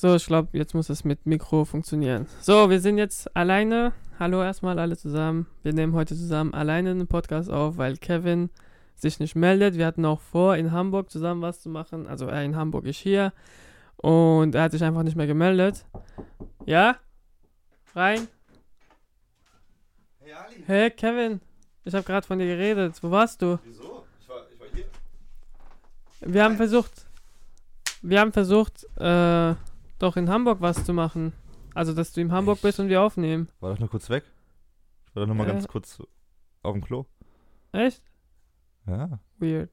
So, ich glaube, jetzt muss es mit Mikro funktionieren. So, wir sind jetzt alleine. Hallo erstmal alle zusammen. Wir nehmen heute zusammen alleine einen Podcast auf, weil Kevin sich nicht meldet. Wir hatten auch vor, in Hamburg zusammen was zu machen. Also er in Hamburg, ich hier. Und er hat sich einfach nicht mehr gemeldet. Ja? Rein? Hey Ali, Hey Kevin, ich habe gerade von dir geredet. Wo warst du? wieso? Ich war, ich war hier. Wir haben versucht, wir haben versucht, äh, doch in Hamburg was zu machen. Also, dass du in Hamburg Echt? bist und wir aufnehmen. War doch nur kurz weg. Ich war doch nur mal Äh. ganz kurz auf dem Klo. Echt? Ja. Weird.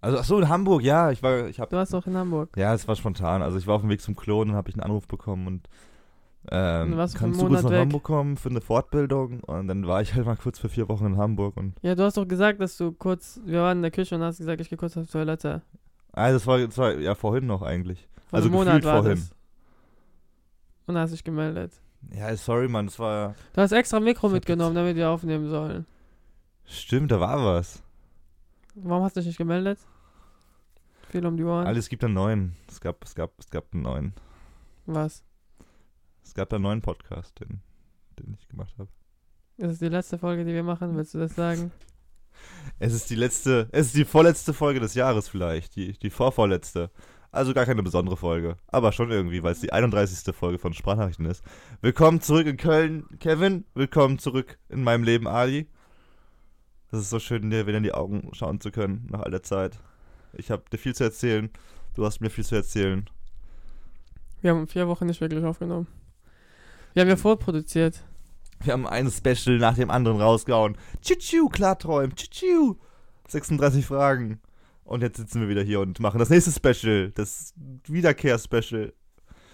Also, ach so, in Hamburg, ja. Ich war, ich hab, Du warst doch in Hamburg. ja, es war spontan. Also, ich war auf dem Weg zum Klo und dann habe ich einen Anruf bekommen und, ähm, Und warst du kannst du kurz nach weg? Hamburg kommen für eine Fortbildung? Und dann war ich halt mal kurz für vier Wochen in Hamburg und, Ja, du hast doch gesagt, dass du kurz, wir waren in der Küche und hast gesagt, ich gehe kurz auf die Toilette. ah, das war, das war ja vorhin noch eigentlich. Vor Also einem Monat war vorhin. das. Und hast dich gemeldet. Ja, sorry, Mann, das war, Du hast extra Mikro mitgenommen, damit wir aufnehmen sollen. stimmt, da war was. Warum hast du dich nicht gemeldet? Viel um die Ohren. Alles gibt einen neuen. Es gab, es gab, es gab einen neuen. Was? Es gab einen neuen Podcast, den, den ich gemacht habe. Ist das die letzte Folge, die wir machen? Willst du das sagen? Es ist die letzte, es ist die vorletzte Folge des Jahres vielleicht, die, die vorvorletzte. Also gar keine besondere Folge, aber schon irgendwie, weil es die 31. Folge von Sprachnachrichten ist. Willkommen zurück in Köln, Kevin. Willkommen zurück in meinem Leben, Ali. Das ist so schön, dir wieder in die Augen schauen zu können nach all der Zeit. Ich habe dir viel zu erzählen, du hast mir viel zu erzählen. Wir haben vier Wochen nicht wirklich aufgenommen. Wir haben ja vorproduziert. Wir haben ein Special nach dem anderen rausgehauen. Tschu, Klarträum, tschu. 36 Fragen. Und jetzt sitzen wir wieder hier und machen das nächste Special, das Wiederkehr-Special.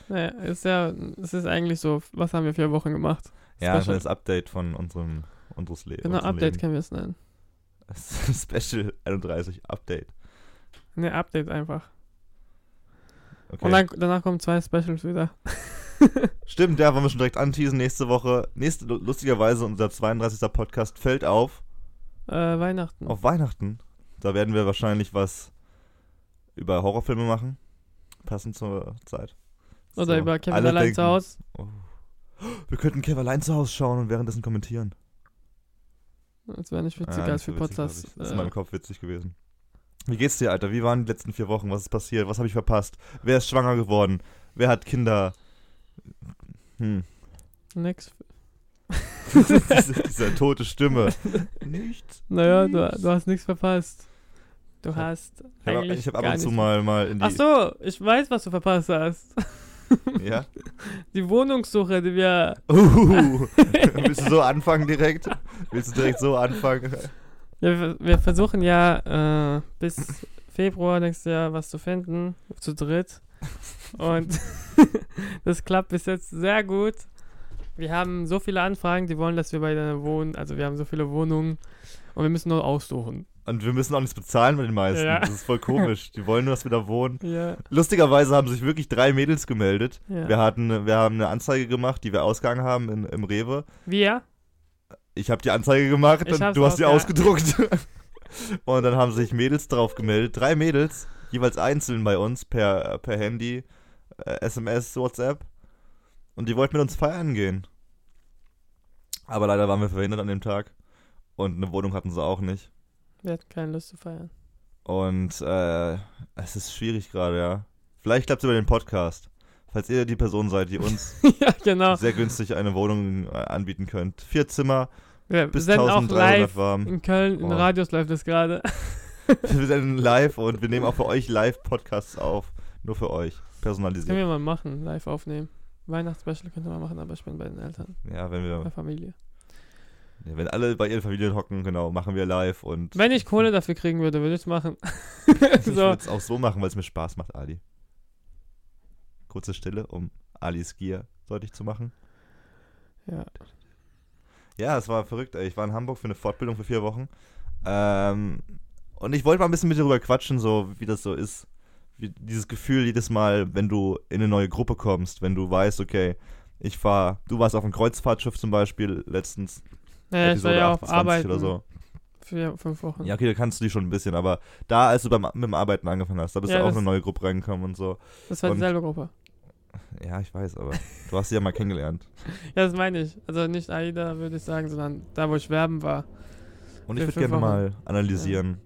Naja, ist ja, es ist eigentlich so, was haben wir vier Wochen gemacht? Ja, Special. kleines Update von unserem, unseres Le Genau, unserem Update Leben. können wir es nennen. Special 31, Update. Ne, Update einfach. Okay. Und dann, danach kommen zwei Specials wieder. Stimmt, ja, wollen wir schon direkt anteasen. Nächste Woche, nächste, lustigerweise, unser 32. Podcast fällt auf, Äh, Weihnachten. auf Weihnachten. Da werden wir wahrscheinlich was über Horrorfilme machen. Passend zur Zeit. Oder So, über Kevin alle allein denken, zu Hause. Oh. Wir könnten Kevin allein zu Hause schauen und währenddessen kommentieren. Das wäre nicht witziger Ja, als für so witzig, Podcast. glaub ich. Das ist äh, in meinem Kopf witzig gewesen. Wie geht's dir, Alter? Wie waren die letzten vier Wochen? Was ist passiert? Was habe ich verpasst? Wer ist schwanger geworden? Wer hat Kinder? Hm. nix. diese, diese tote Stimme. Nichts. Naja, du, du hast nichts verpasst. Du Ich hab- hast Ich habe eigentlich hab ab und zu mal, mal in die. Ach so, ich weiß, was du verpasst hast. Ja? Die Wohnungssuche, die wir. Uh, willst du so anfangen direkt? Willst du direkt so anfangen? Wir, wir versuchen ja äh, bis Februar nächstes Jahr was zu finden, zu dritt. Und das klappt bis jetzt sehr gut. Wir haben so viele Anfragen, die wollen, dass wir bei denen wohnen. Also wir haben so viele Wohnungen und wir müssen nur aussuchen. Und wir müssen auch nichts bezahlen bei den meisten. Ja. Das ist voll komisch. Die wollen nur, dass wir da wohnen. Ja, Lustigerweise haben sich wirklich drei Mädels gemeldet. ja. Wir, hatten, wir haben eine Anzeige gemacht, die wir ausgegangen haben in, im Rewe. Wir? Ich habe die Anzeige gemacht Ich und du hast die ausgedruckt. und dann haben sich Mädels drauf gemeldet. Drei Mädels, jeweils einzeln bei uns per, per Handy, äh, SMS, WhatsApp. Und die wollten mit uns feiern gehen. Aber leider waren wir verhindert an dem Tag. Und eine Wohnung hatten sie auch nicht. Wir hatten keine Lust zu feiern. Und äh, es ist schwierig gerade, ja. Vielleicht klappt es über den Podcast. Falls ihr die Person seid, die uns ja, genau. sehr günstig eine Wohnung äh, anbieten könnt. Vier Zimmer, Wir bis sind auch 1300 live warm. in Köln, in Oh. Radios läuft das gerade. Wir sind live und wir nehmen auch für euch Live-Podcasts auf. Nur für euch. Das können Personalisiert. wir mal machen, live aufnehmen. Weihnachtsspecial könnte man machen, aber ich bin bei den Eltern, Ja, wenn bei wir, Familie. Wenn alle bei ihren Familien hocken, genau, machen wir live und Wenn ich Kohle dafür kriegen würde, würde ich es machen. ich so. würde es auch so machen, weil es mir Spaß macht, Ali. Kurze Stille, um Alis Gier deutlich zu machen. Ja. Ja, es war verrückt. Ey. Ich war in Hamburg für eine Fortbildung für vier Wochen. Ähm, und ich wollte mal ein bisschen mit dir darüber quatschen, so wie das so ist. Wie dieses Gefühl jedes Mal, wenn du in eine neue Gruppe kommst, wenn du weißt, okay, ich fahr, du warst auf einem Kreuzfahrtschiff zum Beispiel letztens, Naja, ich war ja auf 28 Arbeit oder so. für fünf Wochen. Ja, okay, da kannst du die schon ein bisschen, aber da, als du beim, mit dem Arbeiten angefangen hast, da bist Ja, du auch in eine neue Gruppe reingekommen und so. Das war dieselbe Gruppe. Ja, ich weiß, aber du hast sie ja mal kennengelernt. Ja, das meine ich. Also nicht AIDA, würde ich sagen, sondern da, wo ich werben war. Und ich würde gerne Wochen. mal analysieren,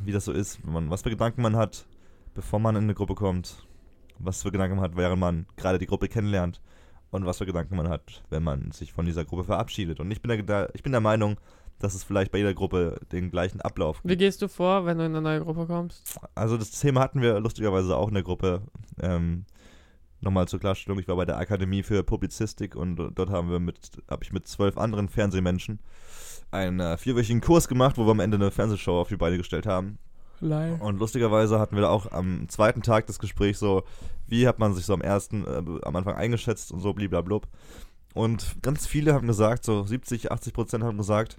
wie das so ist, wenn man, was für Gedanken man hat, bevor man in eine Gruppe kommt. Was für Gedanken man hat, während man gerade die Gruppe kennenlernt. Und was für Gedanken man hat, wenn man sich von dieser Gruppe verabschiedet. Und ich bin der, ich bin der Meinung, dass es vielleicht bei jeder Gruppe den gleichen Ablauf Wie gehst du vor, wenn du in eine neue Gruppe kommst? Also das Thema hatten wir lustigerweise auch in der Gruppe. Ähm, Nochmal zur Klarstellung, ich war bei der Akademie für Publizistik und dort haben wir mit, habe ich mit zwölf anderen Fernsehmenschen einen äh, vierwöchigen Kurs gemacht, wo wir am Ende eine Fernsehshow auf die Beine gestellt haben. Live. Und lustigerweise hatten wir auch am zweiten Tag das Gespräch so, wie hat man sich so am ersten, äh, am Anfang eingeschätzt und so bliblablub. Und ganz viele haben gesagt, so 70, 80 Prozent haben gesagt,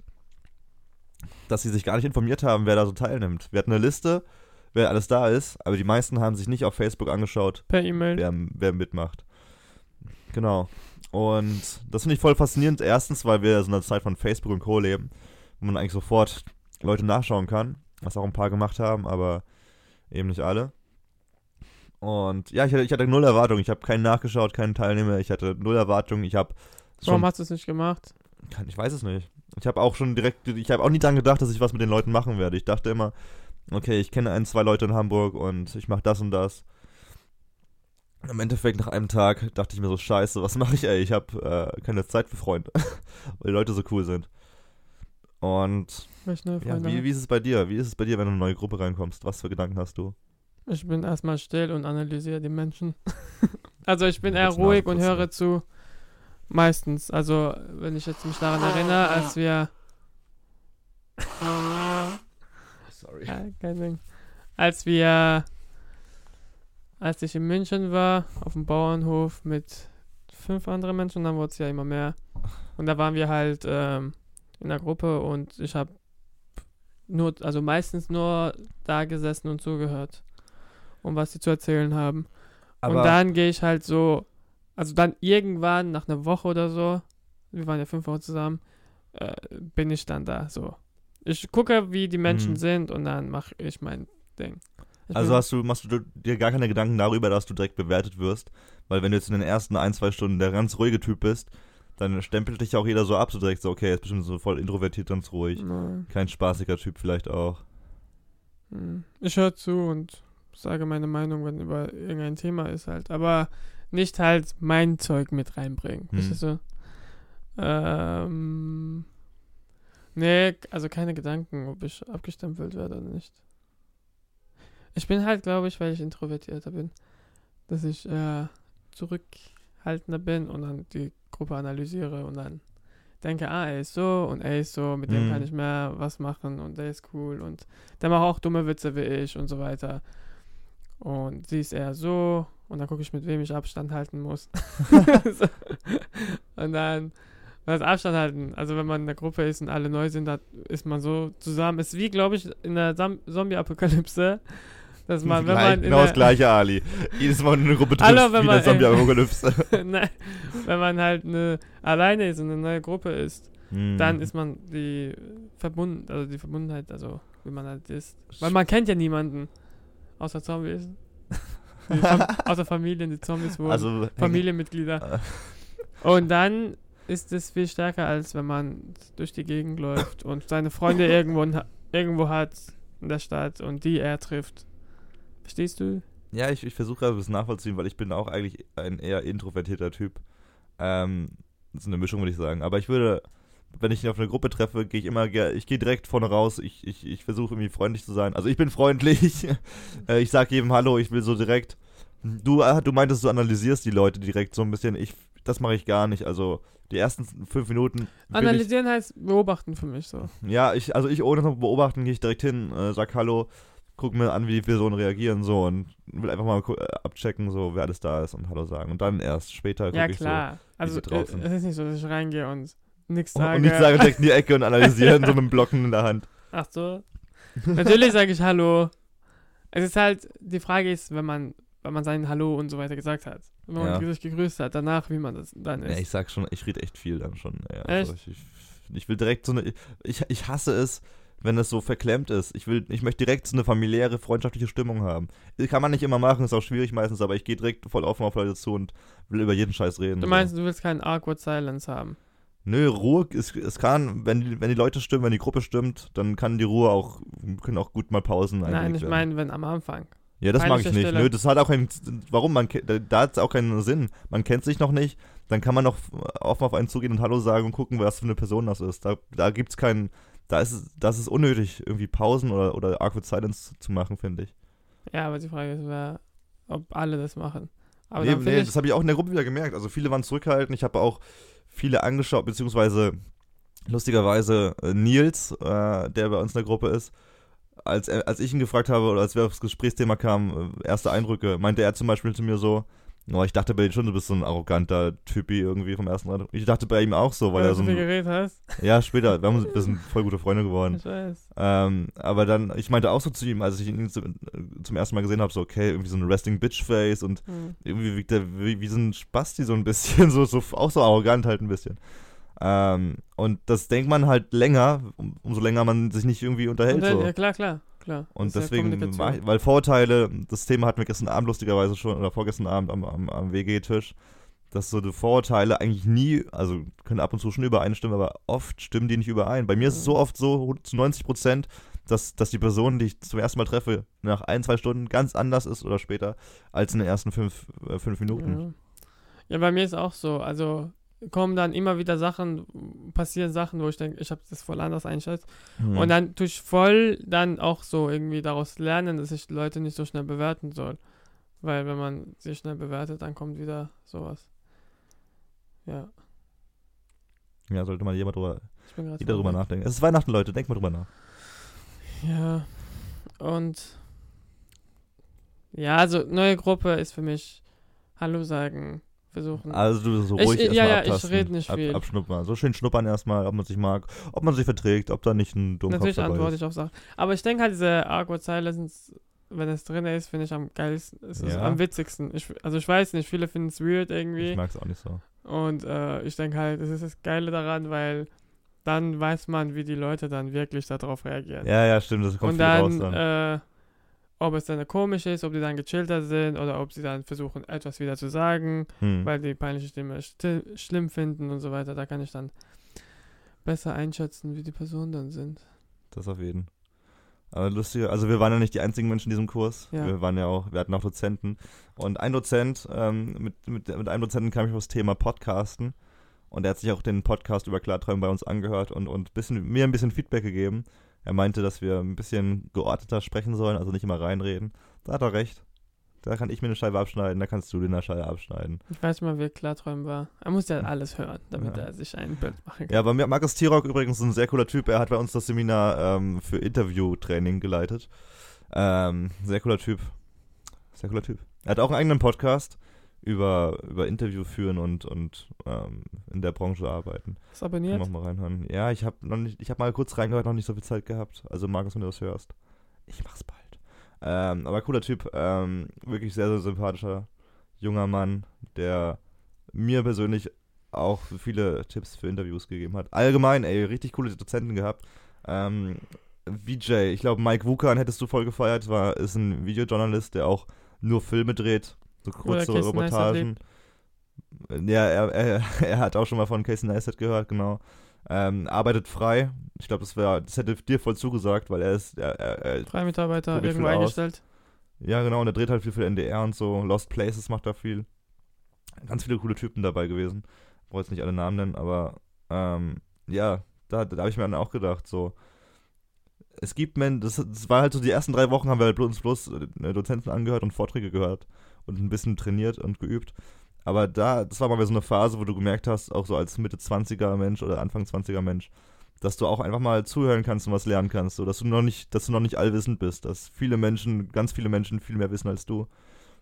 dass sie sich gar nicht informiert haben, wer da so teilnimmt. Wir hatten eine Liste, wer alles da ist, aber die meisten haben sich nicht auf Facebook angeschaut, Per E-Mail. wer, wer mitmacht. Genau. Und das finde ich voll faszinierend. Erstens, weil wir so in einer Zeit von Facebook und Co. leben, wo man eigentlich sofort Leute nachschauen kann, was auch ein paar gemacht haben, aber eben nicht alle. Und ja, ich hatte, ich hatte null Erwartungen. Ich habe keinen nachgeschaut, keinen Teilnehmer. Ich hatte null Erwartungen. Ich habe Warum hast du es nicht gemacht? Kann- ich weiß es nicht. Ich habe auch schon direkt, ich habe auch nie dran gedacht, dass ich was mit den Leuten machen werde. Ich dachte immer, okay, ich kenne ein, zwei Leute in Hamburg und ich mache das und das. Im Endeffekt nach einem Tag dachte ich mir so, scheiße, was mache ich, ey? Ich habe äh, keine Zeit für Freunde, weil die Leute so cool sind. Und Ich neue ja, wie, wie ist es bei dir? Wie ist es bei dir, wenn du in eine neue Gruppe reinkommst? Was für Gedanken hast du? Ich bin erstmal still und analysiere die Menschen. also ich bin eher ruhig und höre zu. Meistens. Also wenn ich jetzt mich daran erinnere, als wir Sorry. Ja, kein Ding. Als wir, als ich in München war, auf dem Bauernhof mit fünf anderen Menschen, dann wurde es ja immer mehr. Und da waren wir halt ähm, in der Gruppe und ich habe nur, also meistens nur da gesessen und zugehört. Und was sie zu erzählen haben. Aber und dann gehe ich halt so, also dann irgendwann nach einer Woche oder so, wir waren ja fünf Wochen zusammen, äh, bin ich dann da so. Ich gucke, wie die Menschen Mhm. sind und dann mache ich mein Ding. Ich Also hast du, machst du dir gar keine Gedanken darüber, dass du direkt bewertet wirst? Weil wenn du jetzt in den ersten ein, zwei Stunden der ganz ruhige Typ bist, dann stempelt dich auch jeder so ab, so direkt so, okay, er ist bestimmt so voll introvertiert, ganz ruhig. Nein. Kein spaßiger Typ vielleicht auch. Hm. Ich höre zu und sage meine Meinung, wenn über irgendein Thema ist halt. Aber nicht halt mein Zeug mit reinbringen. Hm. Verstehst du? Ähm, nee, also keine Gedanken, ob ich abgestempelt werde oder nicht. Ich bin halt, glaube ich, weil ich introvertierter bin, dass ich äh, zurückhaltender bin und dann die Gruppe analysiere und dann denke, ah, er ist so und er ist so, mit dem Mhm. kann ich mehr was machen und der ist cool und der macht auch dumme Witze wie ich und so weiter. Und sie ist eher so und dann gucke ich, mit wem ich Abstand halten muss. so. Und dann was Abstand halten. Also wenn man in der Gruppe ist und alle neu sind, da ist man so zusammen. Ist wie, glaube ich, in der Zombie-Apokalypse, dass man, wenn man genau das gleiche, Ali. Jedes Mal, eine Gruppe triffst, Hallo, wenn wie man- der Zombie-Apokalypse. Nein, wenn man halt eine, alleine ist und eine neue Gruppe ist, Hm. dann ist man die verbunden, also die Verbundenheit, also wie man halt ist. Weil man kennt ja niemanden. Außer Zombies. Fam außer Familien, die Zombies wurden. also, Familienmitglieder. Und dann ist es viel stärker, als wenn man durch die Gegend läuft und seine Freunde irgendwo, irgendwo hat in der Stadt und die er trifft. Verstehst du? Ja, ich, ich versuche ein bisschen nachvollziehen, weil ich bin auch eigentlich ein eher introvertierter Typ. Ähm, das ist eine Mischung, würde ich sagen. Aber ich würde, wenn ich ihn auf eine Gruppe treffe, gehe ich immer, ich gehe direkt vorne raus. Ich, ich, ich versuche irgendwie freundlich zu sein. Also ich bin freundlich. äh, ich sage jedem Hallo, ich will so direkt. Du, äh, du meintest, du analysierst die Leute direkt so ein bisschen. Ich, das mache ich gar nicht. Also die ersten fünf Minuten. will ich, Analysieren heißt beobachten für mich so. ja, ich, also ich ohne noch beobachten gehe ich direkt hin, äh, sag Hallo, guck mir an, wie die Personen reagieren so und will einfach mal äh, abchecken, so wer alles da ist und Hallo sagen. Und dann erst später gucke Ja, ich klar. Also, sie draußen. äh, es ist nicht so, dass ich reingehe und nichts so. Und, sage. und nicht sagen direkt in die Ecke und analysieren, so mit dem Blocken in der Hand. Ach so. Natürlich sage ich Hallo. Es ist halt, die Frage ist, wenn man, wenn man sein Hallo und so weiter gesagt hat. Wenn man Ja. sich gegrüßt hat, danach, wie man das dann Ja, ist. ich sag schon, ich rede echt viel dann schon. Ja, Echt? also ich, ich, ich will direkt so eine. Ich, ich hasse es, wenn es so verklemmt ist. Ich will, ich möchte direkt so eine familiäre, freundschaftliche Stimmung haben. Kann man nicht immer machen, ist auch schwierig meistens, aber ich gehe direkt voll offen auf Leute zu und will über jeden Scheiß reden. Du meinst, so. du willst keinen awkward Silence haben? Nö, Ruhe, es, es kann, wenn die, wenn die Leute stimmen, wenn die Gruppe stimmt, dann kann die Ruhe auch, können auch gut mal Pausen Nein, ich meine, wenn am Anfang. Ja, das mag ich nicht. Stelle. Nö, das hat auch keinen, warum, man, da hat es auch keinen Sinn. Man kennt sich noch nicht, dann kann man noch offen auf einen zugehen und Hallo sagen und gucken, was für eine Person das ist. Da, da gibt es keinen, da ist es, das ist unnötig, irgendwie Pausen oder, oder Awkward Silence zu machen, finde ich. Ja, aber die Frage ist, wer, ob alle das machen. Aber nee, nee das habe ich auch in der Gruppe wieder gemerkt. Also viele waren zurückhaltend. Ich habe auch viele angeschaut, beziehungsweise lustigerweise äh, Nils, äh, der bei uns in der Gruppe ist, als, als ich ihn gefragt habe oder als wir aufs Gesprächsthema kamen, äh, erste Eindrücke, meinte er zum Beispiel zu mir so, Oh, ich dachte bei dir schon, du bist so ein arroganter Typi irgendwie vom ersten Mal. Ich dachte bei ihm auch so, weil, weil er so ein, geredet hast. Ja, später. Wir, haben, wir sind voll gute Freunde geworden. Ich weiß. Ähm, aber dann, ich meinte auch so zu ihm, als ich ihn zum, zum ersten Mal gesehen habe, so, okay, irgendwie so ein Resting Bitch Face und mhm. irgendwie wirkt er wie, wie so ein Spasti so ein bisschen, so, so auch so arrogant halt ein bisschen. Ähm, und das denkt man halt länger, um, umso länger man sich nicht irgendwie unterhält. Und, so. Ja, klar, klar klar. Und deswegen, weil Vorteile, das Thema hatten wir gestern Abend lustigerweise schon, oder vorgestern Abend am, am, am WG-Tisch, dass so die Vorurteile eigentlich nie, also können ab und zu schon übereinstimmen, aber oft stimmen die nicht überein. Bei mir ist es so oft so, zu 90 Prozent, dass, dass die Person, die ich zum ersten Mal treffe, nach ein, zwei Stunden ganz anders ist oder später als in den ersten fünf, äh, fünf Minuten. Ja. ja, bei mir ist auch so. Also kommen dann immer wieder Sachen, passieren Sachen, wo ich denke, ich habe das voll anders einschätzt. Mhm. Und dann tue ich voll dann auch so irgendwie daraus lernen, dass ich Leute nicht so schnell bewerten soll. Weil wenn man sie schnell bewertet, dann kommt wieder sowas. Ja. Ja, sollte mal jemand drüber, jeder drüber nachdenken. Es ist Weihnachten, Leute, denkt mal drüber nach. Ja. Und ja, also neue Gruppe ist für mich Hallo sagen, versuchen. Also du so ruhig ich, Ja, ja, abtasten, ich rede nicht viel. Ab, abschnuppern. So schön schnuppern erstmal, ob man sich mag, ob man sich verträgt, ob da nicht ein Dummkopf Natürlich antworte ist. ich auf Sachen. Aber ich denke halt, diese Awkward Silence, wenn es drin ist, finde ich am geilsten, ist ja. am witzigsten. Ich, also ich weiß nicht, viele finden es weird irgendwie. Ich mag es auch nicht so. Und äh, ich denke halt, das ist das Geile daran, weil dann weiß man, wie die Leute dann wirklich darauf reagieren. Ja, ja, stimmt, das kommt Und dann, raus dann. Äh, ob es dann komisch ist, ob die dann gechillter sind oder ob sie dann versuchen, etwas wieder zu sagen, hm. weil die peinliche Stimme schlimm finden und so weiter. Da kann ich dann besser einschätzen, wie die Personen dann sind. Das auf jeden. Aber lustiger, also wir waren ja nicht die einzigen Menschen in diesem Kurs. Ja. Wir waren ja auch, wir hatten auch Dozenten. Und ein Dozent, ähm, mit, mit, mit einem Dozenten kam ich auf das Thema Podcasten. Und er hat sich auch den Podcast über Klarträumen bei uns angehört und, und bisschen, mir ein bisschen Feedback gegeben. Er meinte, dass wir ein bisschen geordneter sprechen sollen, also nicht immer reinreden. Da hat er recht. Da kann ich mir eine Scheibe abschneiden, da kannst du dir eine Scheibe abschneiden. Ich weiß mal, wer Klarträumen war. Er muss ja alles hören, damit ja. er sich ein Bild machen kann. Ja, bei mir, Markus Tirock übrigens ein sehr cooler Typ. Er hat bei uns das Seminar ähm, für Interviewtraining geleitet. Ähm, sehr cooler Typ. Sehr cooler Typ. Er hat auch einen eigenen Podcast über, über Interview führen und, und ähm, in der Branche arbeiten. Hast du abonniert? Kann mal reinhören. Ja, ich habe noch nicht, ich habe mal kurz reingehört, noch nicht so viel Zeit gehabt. Also Markus, wenn du das hörst, ich mach's bald. Ähm, aber cooler Typ, ähm, wirklich sehr, sehr sympathischer junger Mann, der mir persönlich auch viele Tipps für Interviews gegeben hat. Allgemein, ey, richtig coole Dozenten gehabt. Ähm, VJ, ich glaube Mike Wukan hättest du voll gefeiert, war, ist ein Videojournalist, der auch nur Filme dreht so kurze Reportagen. Ja, er, er, er hat auch schon mal von Casey Neistat gehört, genau. Ähm, arbeitet frei. Ich glaube, das, das hätte dir voll zugesagt, weil er ist. Er, er, er Freie Mitarbeiter irgendwo eingestellt. Ja, genau, und er dreht halt viel für NDR und so. Lost Places macht da viel. Ganz viele coole Typen dabei gewesen. Ich wollte jetzt nicht alle Namen nennen, aber ähm, ja, da, da habe ich mir dann auch gedacht, so. Es gibt Menschen, das, das war halt so, die ersten drei Wochen haben wir halt uns bloß äh, Dozenten angehört und Vorträge gehört und ein bisschen trainiert und geübt. Aber da, das war mal so eine Phase, wo du gemerkt hast, auch so als Mitte 20er Mensch oder Anfang 20er Mensch, dass du auch einfach mal zuhören kannst und was lernen kannst, so dass du noch nicht, dass du noch nicht allwissend bist, dass viele Menschen, ganz viele Menschen viel mehr wissen als du.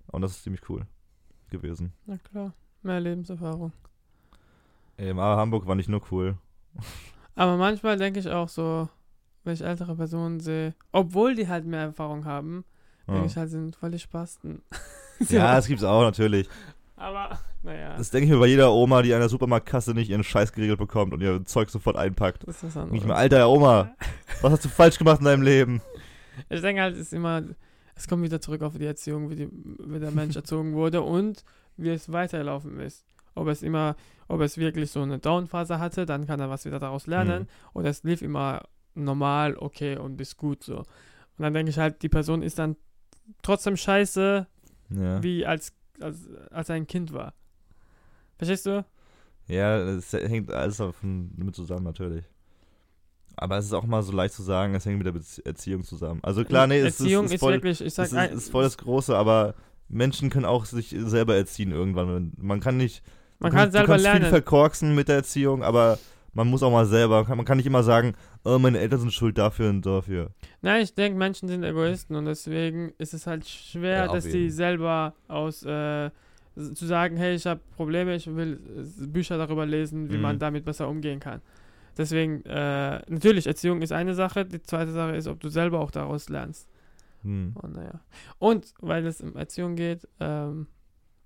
Und das ist ziemlich cool gewesen. Na klar, mehr Lebenserfahrung. Ey, aber Hamburg war nicht nur cool. Aber manchmal denke ich auch so, wenn ich ältere Personen sehe, obwohl die halt mehr Erfahrung haben, denke ich halt, sind voll die Spasten. ja, das gibt's auch natürlich. Aber Naja, Das denke ich mir bei jeder Oma, die an der Supermarktkasse nicht ihren Scheiß geregelt bekommt und ihr Zeug sofort einpackt. das ist was anderes. mir, alter Oma, was hast du falsch gemacht in deinem Leben? Ich denke halt, es ist immer, es kommt wieder zurück auf die Erziehung, wie, die, wie der Mensch erzogen wurde und wie es weiterlaufen ist. Ob es immer, ob es wirklich so eine Downphase hatte, dann kann er was wieder daraus lernen. Mhm. Oder es lief immer normal, okay und ist gut so. Und dann denke ich halt, die Person ist dann trotzdem scheiße, Ja. wie als, als, als er ein Kind war. Verstehst du? Ja, es hängt alles davon mit zusammen, natürlich. Aber es ist auch mal so leicht zu sagen, es hängt mit der Bezie- Erziehung zusammen. Also klar, nee, es Erziehung ist, ist, voll, wirklich, ich sag, es ist, ist voll das Große, aber Menschen können auch sich selber erziehen irgendwann. Man kann nicht. man du kann kannst- selber du kannst lernen. viel verkorksen mit der Erziehung, aber man muss auch mal selber. Man kann, nicht immer sagen, oh, meine Eltern sind schuld dafür und dafür. Nein, ich denke, Menschen sind Egoisten und deswegen ist es halt schwer, Ja, dass die jeden. selber aus äh, zu sagen, hey, ich habe Probleme, ich will äh, Bücher darüber lesen, wie Mhm. man damit besser umgehen kann. Deswegen, äh, natürlich, Erziehung ist eine Sache, die zweite Sache ist, ob du selber auch daraus lernst. Hm. Und naja. Und weil es um Erziehung geht, ähm,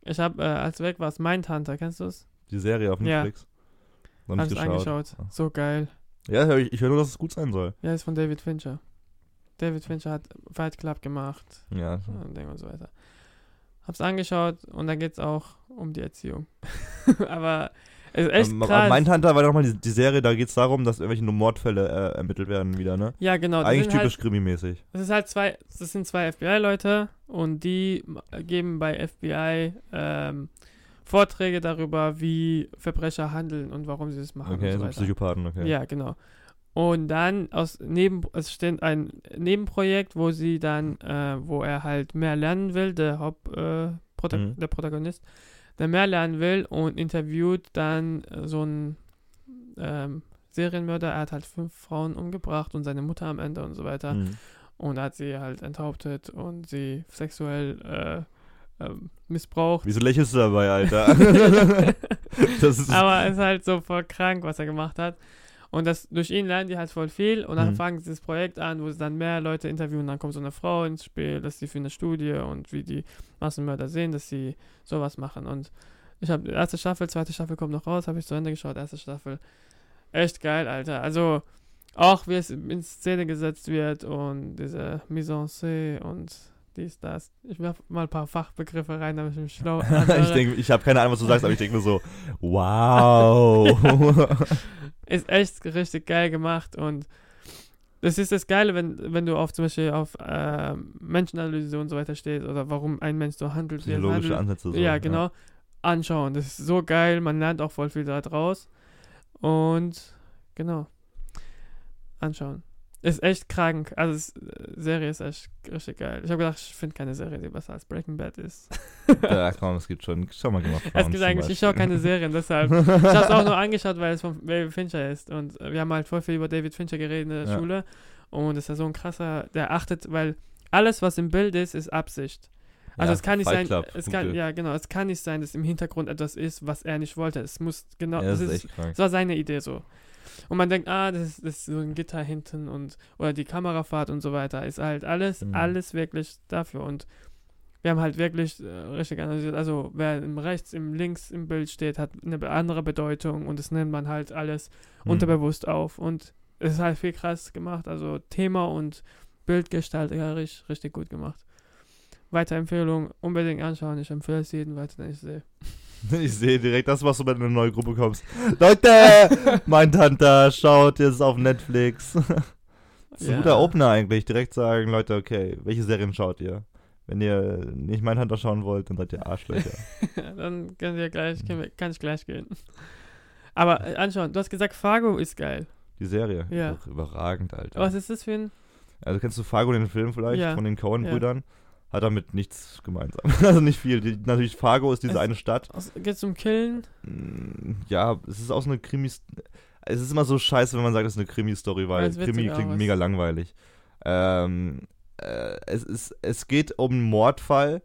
ich habe, äh, als weg war es Mindhunter, kennst du es? Die Serie auf Ja. Noch Hab's nicht geschaut. angeschaut. So geil. Ja, hör ich, ich höre nur, dass es gut sein soll. Ja, ist von David Fincher. David Fincher hat Fight Club gemacht. Ja. und und so weiter. Hab's angeschaut und da geht's auch um die Erziehung. Aber es ist echt Ähm, krass. Mindhunter war doch mal die, die Serie, da geht es darum, dass irgendwelche Mordfälle äh, ermittelt werden wieder, ne? ja, genau. Eigentlich typisch halt, krimimäßig. das ist halt zwei, das sind zwei FBI-Leute und die geben bei FBI ähm, Vorträge darüber, wie Verbrecher handeln und warum sie das machen Okay, und so so weiter. Psychopathen, okay. Ja, genau. Und dann aus neben es steht ein Nebenprojekt, wo sie dann, äh, wo er halt mehr lernen will, der Haupt, äh, Prota Mhm. der Protagonist, der mehr lernen will und interviewt dann äh, so einen ähm, Serienmörder. Er hat halt fünf Frauen umgebracht und seine Mutter am Ende und so weiter. Mhm. Und hat sie halt enthauptet und sie sexuell äh, ähm, missbraucht. Wieso lächelst du dabei, Alter? ist, Aber es ist halt so voll krank, was er gemacht hat. Und das, durch ihn lernen die halt voll viel und dann Mhm. fangen sie das Projekt an, wo sie dann mehr Leute interviewen. Dann kommt so eine Frau ins Spiel, dass sie für eine Studie und wie die Massenmörder sehen, dass sie sowas machen. Und ich habe erste Staffel, zweite Staffel kommt noch raus, habe ich zu Ende geschaut, erste Staffel. Echt geil, Alter. Also auch wie es in Szene gesetzt wird und diese Mise en scène und dies, das. Ich werfe mal ein paar Fachbegriffe rein, damit ich mich schlau ich denke, ich habe keine Ahnung, was du sagst, aber ich denke mir so, wow. ist echt richtig geil gemacht und das ist das Geile, wenn, wenn du auf zum Beispiel auf ähm, Menschenanalyse und so weiter stehst oder warum ein Mensch so handelt, wie Psychologische handelt. Ansätze. So, ja, genau. Anschauen. Das ist so geil, man lernt auch voll viel da draus. Und genau. Anschauen. Ist echt krank. Also es, äh, Serie ist echt richtig geil. Ich habe gedacht, ich finde keine Serie, die besser als Breaking Bad ist. Ja, komm, es gibt schon. Schau mal gemacht. Es gibt eigentlich, ich schaue keine Serien, deshalb. Ich habe es auch nur angeschaut, weil es von David Fincher ist. Und äh, wir haben halt voll viel über David Fincher geredet in der Ja. Schule. Und es ist ja so ein krasser, der achtet, weil alles, was im Bild ist, ist Absicht. Also es kann nicht sein, es kann, ja genau, es kann nicht sein, dass im Hintergrund etwas ist, was er nicht wollte. Es muss genau, Ja, das das ist ist, das war seine Idee so. Und man denkt, ah, das ist, das ist so ein Gitter hinten und oder die Kamerafahrt und so weiter. Ist halt alles, Mhm. alles wirklich dafür. Und wir haben halt wirklich äh, richtig analysiert. Also wer im rechts, im links im Bild steht, hat eine andere Bedeutung und das nennt man halt alles Hm. unterbewusst auf. Und es ist halt viel krass gemacht. Also Thema und Bildgestalterisch richtig gut gemacht. Weiterempfehlung, unbedingt anschauen. Ich empfehle es jedem weiter, den ich sehe. Ich sehe direkt das, was du bei einer neuen Gruppe kommst. Leute, mein Tante, schaut jetzt auf Netflix. Das ist ein Ja. guter Opener eigentlich. Direkt sagen, Leute, okay, welche Serien schaut ihr? Wenn ihr nicht mein Hunter schauen wollt, dann seid ihr Arschlöcher. Dann können wir gleich, kann ich gleich gehen. Aber äh, anschauen, du hast gesagt, Fargo ist geil. Die Serie. Ja. Überragend, Alter. Was ist das für ein. Also kennst du Fargo, den Film vielleicht, Ja. von den Coen-Brüdern? Ja. Hat damit nichts gemeinsam. Also nicht viel. Die, natürlich, Fargo ist diese Es- eine Stadt. Geht es um Killen? Mm, Ja, es ist auch so eine Krimi. Es ist immer so scheiße, wenn man sagt, es ist eine Krimi-Story, weil Ja, Krimi klingt was- mega langweilig. Ähm, äh, es, ist, es geht um einen Mordfall.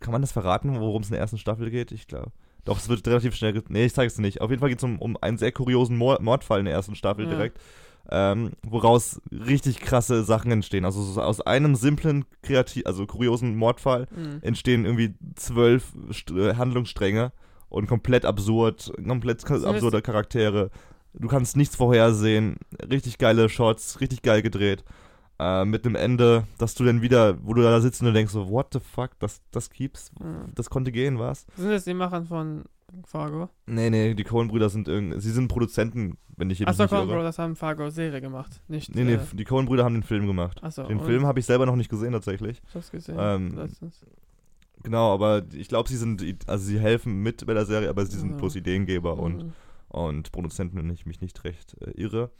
Kann man das verraten, worum es in der ersten Staffel geht? Ich glaube. Doch, es wird relativ schnell. Nee, ich zeige es nicht. Auf jeden Fall geht es um, um einen sehr kuriosen Mor Mordfall in der ersten Staffel Ja. direkt. Ähm, woraus richtig krasse Sachen entstehen. Also so aus einem simplen, kreativ, also kuriosen Mordfall Mhm. entstehen irgendwie zwölf St äh, Handlungsstränge und komplett absurd, komplett absurde Charaktere. Du kannst nichts vorhersehen. Richtig geile Shots, richtig geil gedreht. Äh, mit einem Ende, dass du dann wieder, wo du da sitzt und du denkst so, what the fuck, das, das gibt's? Mhm. Das konnte gehen, was? Sind das die Machern von Fargo? Nee, nee, die Coen-Brüder sind irgendwie, sie sind Produzenten, wenn ich hier Achso, nicht Coen irre. Brothers haben Fargo-Serie gemacht. Nicht, Nee, nee, äh, die Coen-Brüder haben den Film gemacht. achso, Den und- Film habe ich selber noch nicht gesehen, tatsächlich. Ich hab's gesehen. ähm, letztens. Genau, aber ich glaube, sie sind, also sie helfen mit bei der Serie, aber sie sind Ja. bloß Ideengeber und, Mhm. und Produzenten, wenn ich mich nicht recht äh, irre.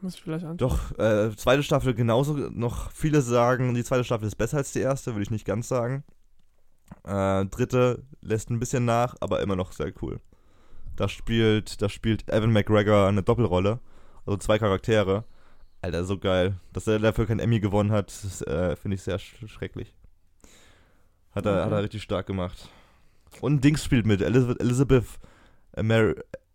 Muss ich vielleicht anschauen. Doch, äh, zweite Staffel genauso noch. Viele sagen, die zweite Staffel ist besser als die erste, würde ich nicht ganz sagen. Äh, dritte lässt ein bisschen nach, aber immer noch sehr cool. Da spielt, da spielt Evan McGregor eine Doppelrolle, also zwei Charaktere. Alter, so geil. Dass er dafür kein Emmy gewonnen hat, das, äh, finde ich sehr sch schrecklich. Hat er, Okay. hat er richtig stark gemacht. Und Dings spielt mit, Elizabeth, Elizabeth, äh, Mary,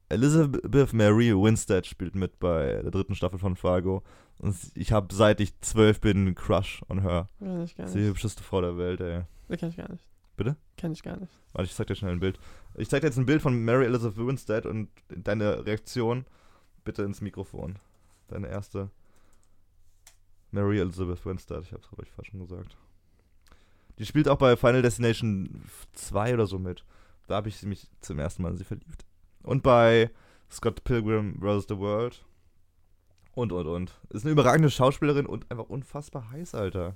Elizabeth Mary Winstead spielt mit bei der dritten Staffel von Fargo. Und ich habe seit ich zwölf bin einen Crush on her. Kenn ich gar Das ist die hübscheste Frau der Welt, ey. Die kenn ich gar nicht. Bitte? Kenn ich gar nicht. Warte, ich zeig dir schnell ein Bild. Ich zeig dir jetzt ein Bild von Mary Elizabeth Winstead und deine Reaktion bitte ins Mikrofon. Deine erste Mary Elizabeth Winstead. Ich hab's, glaube ich, falsch schon gesagt. Die spielt auch bei Final Destination 2 oder so mit. Da habe ich mich zum ersten Mal in sie verliebt. Und bei Scott Pilgrim vs. The World. Und, und, und. Ist eine überragende Schauspielerin und einfach unfassbar heiß, Alter.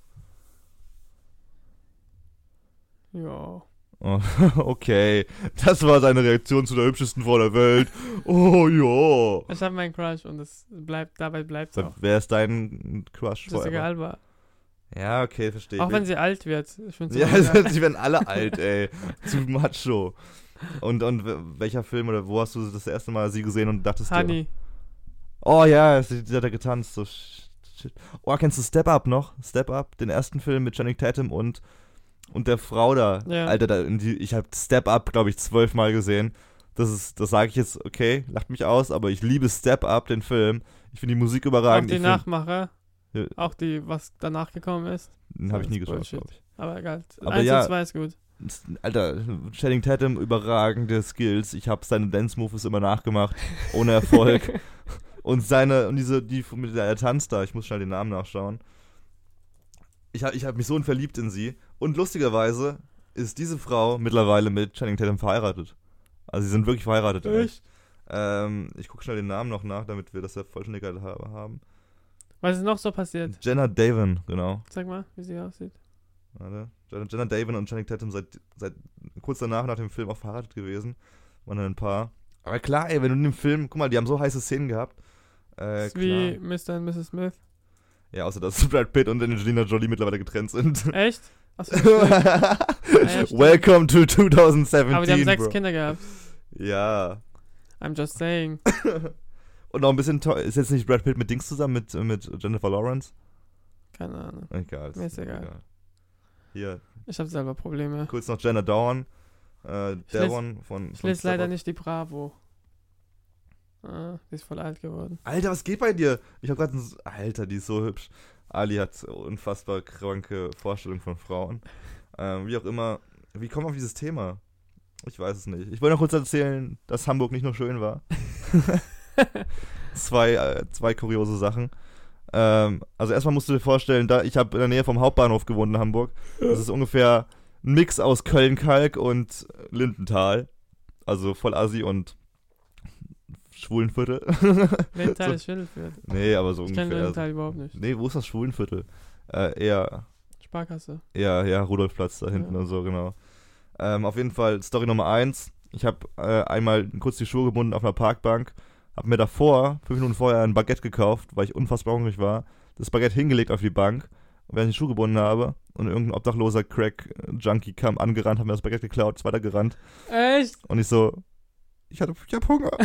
Ja. Okay, das war seine Reaktion zu der hübschesten Frau der Welt. Oh ja. Ich habe meinen Crush und es bleibt, dabei bleibt es auch. Wer ist dein Crush? Jessica forever? Alba. Ja, okay, verstehe Auch wenn sie alt wird. Ich ja, sie werden alle alt, ey. Zu macho. Und, und welcher Film oder wo hast du das erste Mal sie gesehen und dachtest Honey. dir, oh ja, sie, hat da getanzt, so sh- shit. Oh, kennst du Step Up noch? Step Up, den ersten Film mit Channing Tatum und, und der Frau da. Ja. Alter, da, in die, ich habe Step Up, glaube ich, zwölfmal gesehen. Das ist, das sage ich jetzt, okay, lacht mich aus, aber ich liebe Step Up, den Film. Ich finde die Musik Auch überragend. die ich find- Nachmacher. Ja. Auch die, was danach gekommen ist. Den habe ich nie geschaut, glaube ich. Aber egal. Aber Eins ja. und zwei ist gut. Alter, Channing Tatum, überragende Skills. Ich habe seine Dance-Moves immer nachgemacht, ohne Erfolg. und seine, und diese, die, mit der er tanzt da, ich muss schnell den Namen nachschauen. Ich habe ich hab mich so verliebt in sie. Und lustigerweise ist diese Frau mittlerweile mit Channing Tatum verheiratet. Also sie sind wirklich verheiratet. Echt? Ähm, ich gucke schnell den Namen noch nach, damit wir das ja Vollständigkeit ha- haben. Was ist noch so passiert? Jenna Davin, genau. Sag mal, wie sie aussieht. Warte. Jenna, Davin und Channing Tatum seit, seit kurz danach nach dem Film auch verheiratet gewesen. Waren dann ein Paar. Aber klar, ey, wenn du in dem Film, guck mal, die haben so heiße Szenen gehabt. Äh, wie Mr. und Mrs. Smith. Ja, außer dass Brad Pitt und Angelina Jolie mittlerweile getrennt sind. Echt? Achso, stimmt. stimmt. Welcome to 2017, Aber die haben sechs bro. Kinder gehabt. Ja. I'm just saying. Und noch ein bisschen teuer. Ist jetzt nicht Brad Pitt mit Dings zusammen, mit, mit Jennifer Lawrence? Keine Ahnung. Egal. Mir ist egal. Hier, Ich habe selber Probleme. kurz noch Jenna Dawn. Äh, Devon von. Ich lese leider nicht die Bravo. Ah, die ist voll alt geworden. Alter, was geht bei dir? Ich habe gerade. Alter, die ist so hübsch. Ali hat unfassbar kranke Vorstellungen von Frauen. Ähm, wie auch immer. Wie kommen wir auf dieses Thema? Ich weiß es nicht. Ich wollte noch kurz erzählen, dass Hamburg nicht nur schön war. zwei, äh, zwei kuriose Sachen. Ähm, also erstmal musst du dir vorstellen, da ich habe in der Nähe vom Hauptbahnhof gewohnt in Hamburg. Das ist ungefähr ein Mix aus Köln-Kalk und Lindenthal. Also voll Assi und Schwulenviertel. Lindenthal So. ist Schwindelfürth. nee, aber so Ich kenne ungefähr. Lindenthal überhaupt nicht. Nee, wo ist das Schwulenviertel? Äh, eher, Sparkasse. eher, ja, Rudolfplatz da hinten Ja. und so, genau. Ähm, auf jeden Fall, Story Nummer eins. Ich habe äh, einmal kurz die Schuhe gebunden auf einer Parkbank, habe mir davor, fünf Minuten vorher, ein Baguette gekauft, weil ich unfassbar hungrig war. Das Baguette hingelegt auf die Bank, und während ich die Schuhe gebunden habe und irgendein obdachloser Crack-Junkie kam angerannt, hat mir das Baguette geklaut, ist weitergerannt. Echt? Und ich so, ich, hatte, ich hab Hunger.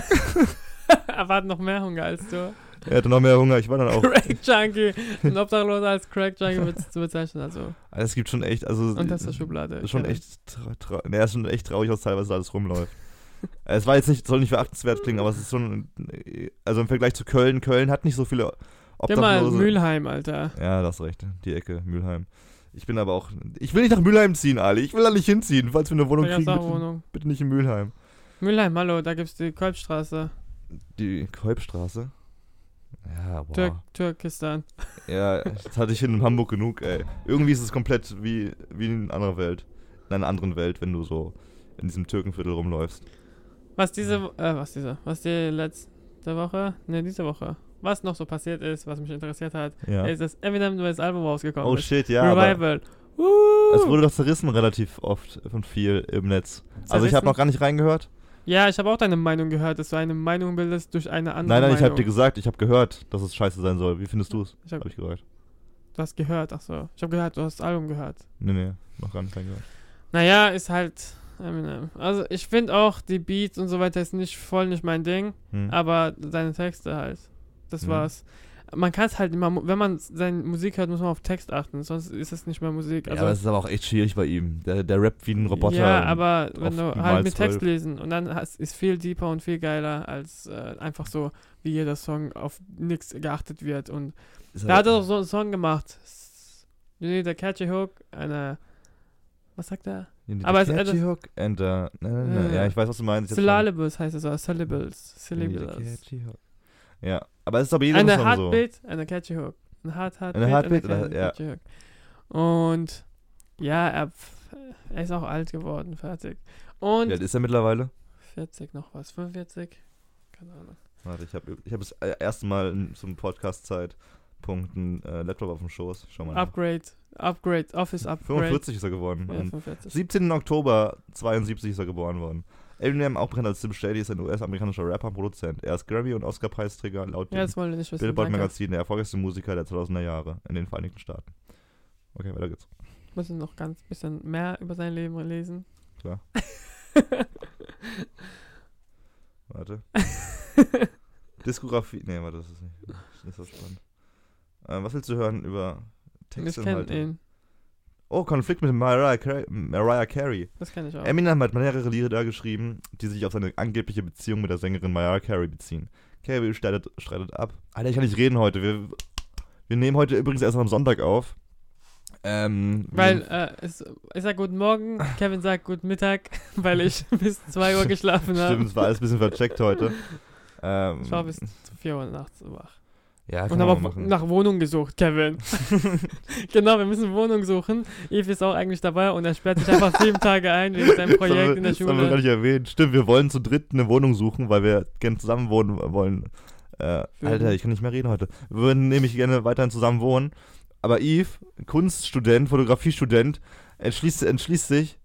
er hat noch mehr Hunger als du. er hatte noch mehr Hunger, ich war dann auch. Crack Junkie. Ein Obdachloser als Crack Junkie zu bezeichnen. Also Also, es gibt schon echt, also. Schublade. Das ist schon Kevin. echt, tra tra nee, ist schon echt traurig, was teilweise alles rumläuft. Es war jetzt nicht, soll nicht verachtenswert klingen, aber es ist schon, also im Vergleich zu Köln, Köln hat nicht so viele Geh mal Obdachlose. Mülheim, Alter. Ja, das recht, die Ecke, Mülheim. Ich bin aber auch, ich will nicht nach Mülheim ziehen, Ali. Ich will da nicht hinziehen, falls wir eine Wohnung kriegen. Bitte, Wohnung. bitte nicht in Mülheim. Mülheim, hallo, da gibt's die Kolbstraße. Die Kolbstraße. Ja, boah. Türk Türkistan. Ja, das hatte ich in Hamburg genug, ey. Irgendwie ist es komplett wie, wie in einer anderen Welt. In einer anderen Welt, wenn du so in diesem Türkenviertel rumläufst. Was diese, äh, was diese, was die letzte Woche, ne, diese Woche, was noch so passiert ist, was mich interessiert hat, Ja. ist, dass Eminem neues Album rausgekommen Oh ist. shit, ja. Revival. Es wurde doch zerrissen relativ oft und viel im Netz. Also ich habe Zerrissen? noch gar nicht reingehört. Ja, ich habe auch deine Meinung gehört, dass du eine Meinung bildest durch eine andere Nein, nein, ich habe dir gesagt, ich habe gehört, dass es scheiße sein soll. Wie findest du es? Ich hab, Habe ich gesagt. du hast gehört, ach so. Ich habe gehört, du hast das Album gehört. Nee, nee, noch gar nicht reingehört. Naja, ist halt Eminem. Also ich finde auch, die Beats und so weiter ist nicht voll nicht mein Ding, Hm. aber seine Texte halt. Das Mhm. war's. Man kann es halt immer, wenn man seine Musik hört, muss man auf Text achten, sonst ist es nicht mehr Musik. ja, Also, aber es ist aber auch echt schwierig bei ihm. Der, der rappt wie ein Roboter. Ja, aber wenn du halt mit Text lesen und dann hast, ist viel deeper und viel geiler, als äh, einfach so, wie jeder Song auf nichts geachtet wird. Und Ist da hat er halt- doch so einen Song gemacht. You need a catchy hook, eine. Was sagt er? Aber es- catchy das- hook and uh, na, na. Äh, ja, ich weiß, was du meinst. Syllables heißt es, oder Syllables. Syllables. catchy hook. Ja, aber es ist aber jeder Eine Song so. Heartbeat, eine catchy hook. Eine Hard Heartbeat, Eine eine oder- ja. catchy hook. Und ja, er, er ist auch alt geworden, fertig. Und Wie alt ist er mittlerweile? 40 noch was, 45? Keine Ahnung. Warte, ich habe ich hab das äh, erste Mal in, zum Podcast-Zeitpunkt einen äh, Laptop auf dem Schoß. Schau mal. Upgrade, Upgrade, Office Upgrade. 45 ist er geworden. Ja, Am 45. 17. Oktober 72 ist er geboren worden. Eminem, auch bekannt als Tim Shady, ist ein US-amerikanischer Rapper und Produzent. Er ist Grammy- und Oscar-Preisträger laut Ja, dem das wollen wir nicht wissen. Billboard danke. Magazin, der erfolgreichste Musiker der 2000er Jahre in den Vereinigten Staaten. Okay, weiter geht's. Müssen noch ganz bisschen mehr über sein Leben lesen. Klar. Warte. Diskografie. Nee, warte, das ist nicht, das ist nicht so spannend. Ähm, was willst du hören über ich kenne Textinhalte? ihn. Oh, Konflikt mit Mariah, Carey- Mariah Carey. Das kenne ich auch. Eminem hat mehrere Lieder geschrieben, die sich auf seine angebliche Beziehung mit der Sängerin Mariah Carey beziehen. Carey streitet, streitet ab. Alter, ich kann nicht reden heute. Wir, wir nehmen heute übrigens erst am Sonntag auf. Ähm, Weil äh, es, ich sag guten Morgen, Kevin sagt guten Mittag, weil ich bis 2 Uhr geschlafen habe. Stimmt, es war alles ein bisschen vercheckt heute. Ähm, Ich war bis 4 Uhr nachts wach. Ja, Und man habe mal auch nach Wohnung gesucht, Kevin. genau, wir müssen Wohnung suchen. Eve ist auch eigentlich dabei und er sperrt sich einfach sieben Tage ein wegen seinem Projekt haben in der Das haben wir gar Schule. nicht erwähnt. Stimmt, wir wollen zu dritt eine Wohnung suchen, weil wir gerne zusammen wohnen wollen. Äh, Für- Alter, ich kann nicht mehr reden heute. Wir würden nämlich gerne weiterhin zusammen wohnen. Aber Yves, Kunststudent, Fotografiestudent, entschließt, entschließt sich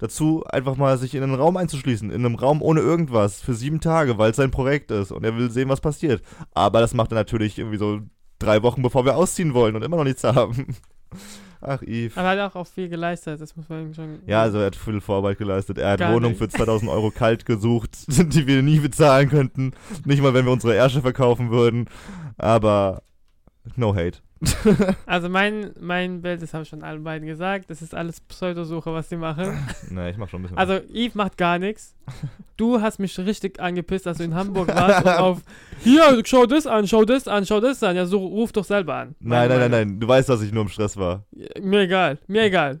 dazu, einfach mal sich in einen Raum einzuschließen. In einem Raum ohne irgendwas. Für sieben Tage, weil es sein Projekt ist. Und er will sehen, was passiert. Aber das macht er natürlich irgendwie so drei Wochen, bevor wir ausziehen wollen und immer noch nichts haben. Ach, Yves. Aber er hat auch viel geleistet, das muss man schon. Ja, also er hat viel Vorarbeit geleistet. Er hat Wohnung nicht. für 2000 Euro kalt gesucht, die wir nie bezahlen könnten. Nicht mal, wenn wir unsere Ärsche verkaufen würden. Aber no hate. Also mein, mein Bild, das habe ich schon allen beiden gesagt, das ist alles Pseudosuche, was die machen. nee, ich mach schon ein bisschen. Also Eve macht gar nichts. Du hast mich richtig angepisst, dass du in Hamburg warst und auf hier, schau das an, schau das an, schau das an. Ja, so ruf doch selber an. nein, nein, nein, nein. Du weißt, dass ich nur im Stress war. Mir egal, mir egal.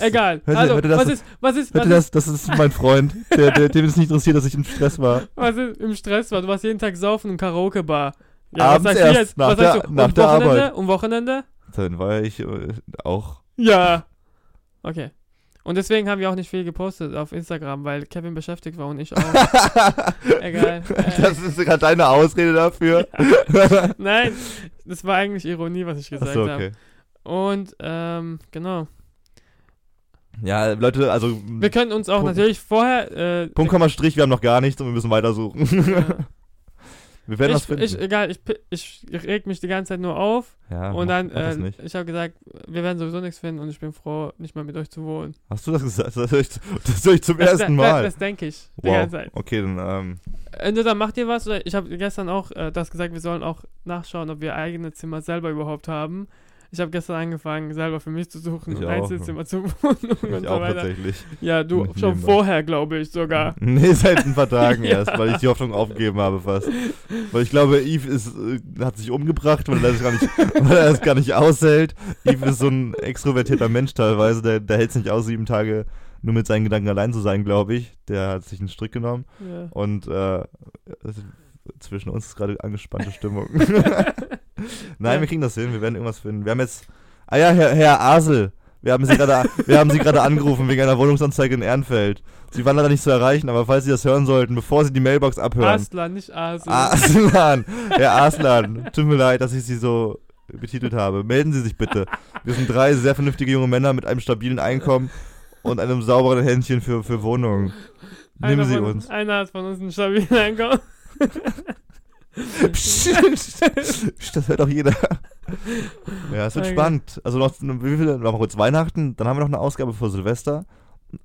Egal. Hört ihr- also, hört ihr das? was ist, was ist, was ist, das? Das ist mein Freund. Der, der, dem ist nicht interessiert, dass ich im Stress war. was ist im Stress war? Du warst jeden Tag saufen im Karaoke-Bar. Ja, Abends erst, jetzt? nach was der- sagst du? nach Und der Wochenende? Arbeit. Um Wochenende? Dann war ich äh, auch. Ja. Okay. Und deswegen haben wir auch nicht viel gepostet auf Instagram, weil Kevin beschäftigt war und ich auch. Egal. Äh, Das ist gerade deine Ausrede dafür. Nein, das war eigentlich Ironie, was ich gesagt habe. okay. Und ähm, genau. Ja, Leute, also. Wir können uns auch Punkt- natürlich vorher. Äh, Punkt, Komma, Strich, wir haben noch gar nichts und wir müssen weitersuchen. Wir werden ich, finden. ich, egal, ich, ich reg mich die ganze Zeit nur auf ja, und dann, das äh, nicht. ich habe gesagt, wir werden sowieso nichts finden und ich bin froh, nicht mehr mit euch zu wohnen. Hast du das gesagt? Das höre ich, das höre ich zum Das, ersten das, Mal. das denke ich die wow. ganze Zeit. Okay, dann, ähm, Entweder macht ihr was oder ich habe gestern auch äh, das gesagt, wir sollen auch nachschauen, ob wir eigene Zimmer selber überhaupt haben. Ich habe gestern angefangen, selber für mich zu suchen Ich und. Einzelzimmer zu wohnen und Ich so auch weiter. tatsächlich. Ja, du Nicht schon vorher, glaube ich sogar. Nee, seit ein paar Tagen Ja. erst, weil ich die Hoffnung aufgegeben habe fast. Weil ich glaube, Eve ist, äh, hat sich umgebracht, weil er das gar nicht, weil er das gar nicht aushält. Eve ist so ein extrovertierter Mensch teilweise, der, der hält es nicht aus, sieben Tage nur mit seinen Gedanken allein zu sein, glaube ich. Der hat sich einen Strick genommen Ja. und äh, es- zwischen uns ist gerade angespannte Stimmung. Nein, Ja. wir kriegen das hin, wir werden irgendwas finden. Wir haben jetzt, ah ja, Herr, Herr Asel, wir haben Sie gerade, wir haben Sie gerade angerufen wegen einer Wohnungsanzeige in Ehrenfeld. Sie waren leider nicht zu erreichen, aber falls Sie das hören sollten, bevor Sie die Mailbox abhören. Aslan, nicht Asel. Aslan, Herr Aslan, tut mir leid, dass ich Sie so betitelt habe. Melden Sie sich bitte. Wir sind drei sehr vernünftige junge Männer mit einem stabilen Einkommen und einem sauberen Händchen für, für Wohnungen. Nehmen Einer Sie von, uns. Einer hat von uns einen stabilen Einkommen. Psst, das hört doch jeder. Ja, es wird Okay. spannend. Also noch, wie viele, noch kurz Weihnachten, dann haben wir noch eine Ausgabe vor Silvester.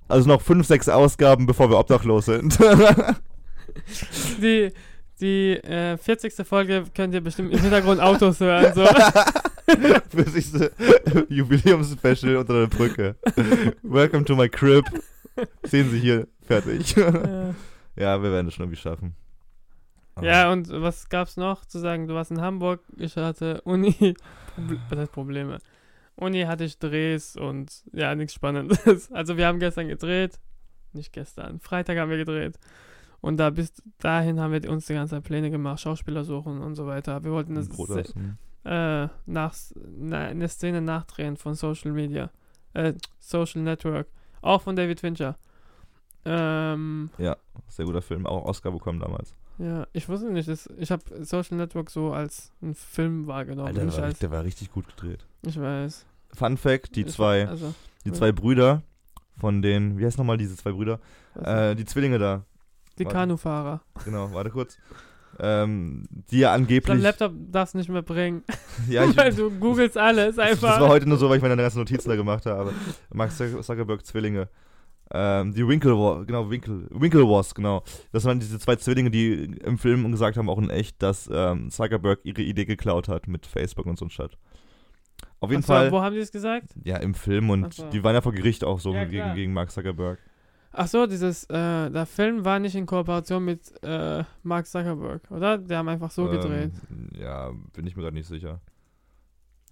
Also noch fünf, sechs Ausgaben, bevor wir obdachlos sind. Die, die äh, 40. Folge könnt ihr bestimmt im Hintergrund Autos hören. So. Für sich so Jubiläumsspecial unter der Brücke. Welcome to my crib. Sehen Sie hier, fertig. Äh, ja, wir werden es schon irgendwie schaffen. Ja, und was gab's noch zu sagen? Du warst in Hamburg, ich hatte Uni. Was heißt Probleme? Uni hatte ich Drehs und ja, nichts Spannendes. Also wir haben gestern gedreht. Nicht gestern. Freitag haben wir gedreht. Und da bis dahin haben wir uns die ganze Zeit Pläne gemacht, Schauspieler suchen und so weiter. Wir wollten das Brot se- essen. äh, nach, na, eine Szene nachdrehen von Social Media. Äh, Social Network. Auch von David Fincher. Ähm, Ja, sehr guter Film. Auch Oscar bekommen damals. Ja, ich wusste nicht, das, ich habe Social Network so als einen Film wahrgenommen. Alter, der war, als, der war richtig gut gedreht. ich weiß. Fun Fact: Die Ich- zwei, Also, die ja. zwei Brüder von den, wie heißt nochmal diese zwei Brüder? Äh, die Zwillinge da. die warte. Kanufahrer. Genau, warte kurz. Ähm, die ja Dein angeblich. Laptop darfst nicht mehr bringen. ja, ich, weil du googelst alles einfach. das war heute nur so, weil ich meine ganzen Notizen da gemacht habe. Mark Zuck- Zuckerberg Zwillinge. Ähm, die Winklevoss, genau, Winkle, Winklevoss, genau. Das waren diese zwei Zwillinge, die im Film gesagt haben, auch in echt, dass ähm, Zuckerberg ihre Idee geklaut hat mit Facebook und so ein Shit. Auf jeden so, Fall, Wo haben die es gesagt? ja, im Film und so. die waren ja vor Gericht auch so Ja, gegen, klar. gegen Mark Zuckerberg. Ach so, dieses, äh, der Film war nicht in Kooperation mit äh, Mark Zuckerberg, oder? Die haben einfach so gedreht. Ähm, ja, bin ich mir gerade nicht sicher.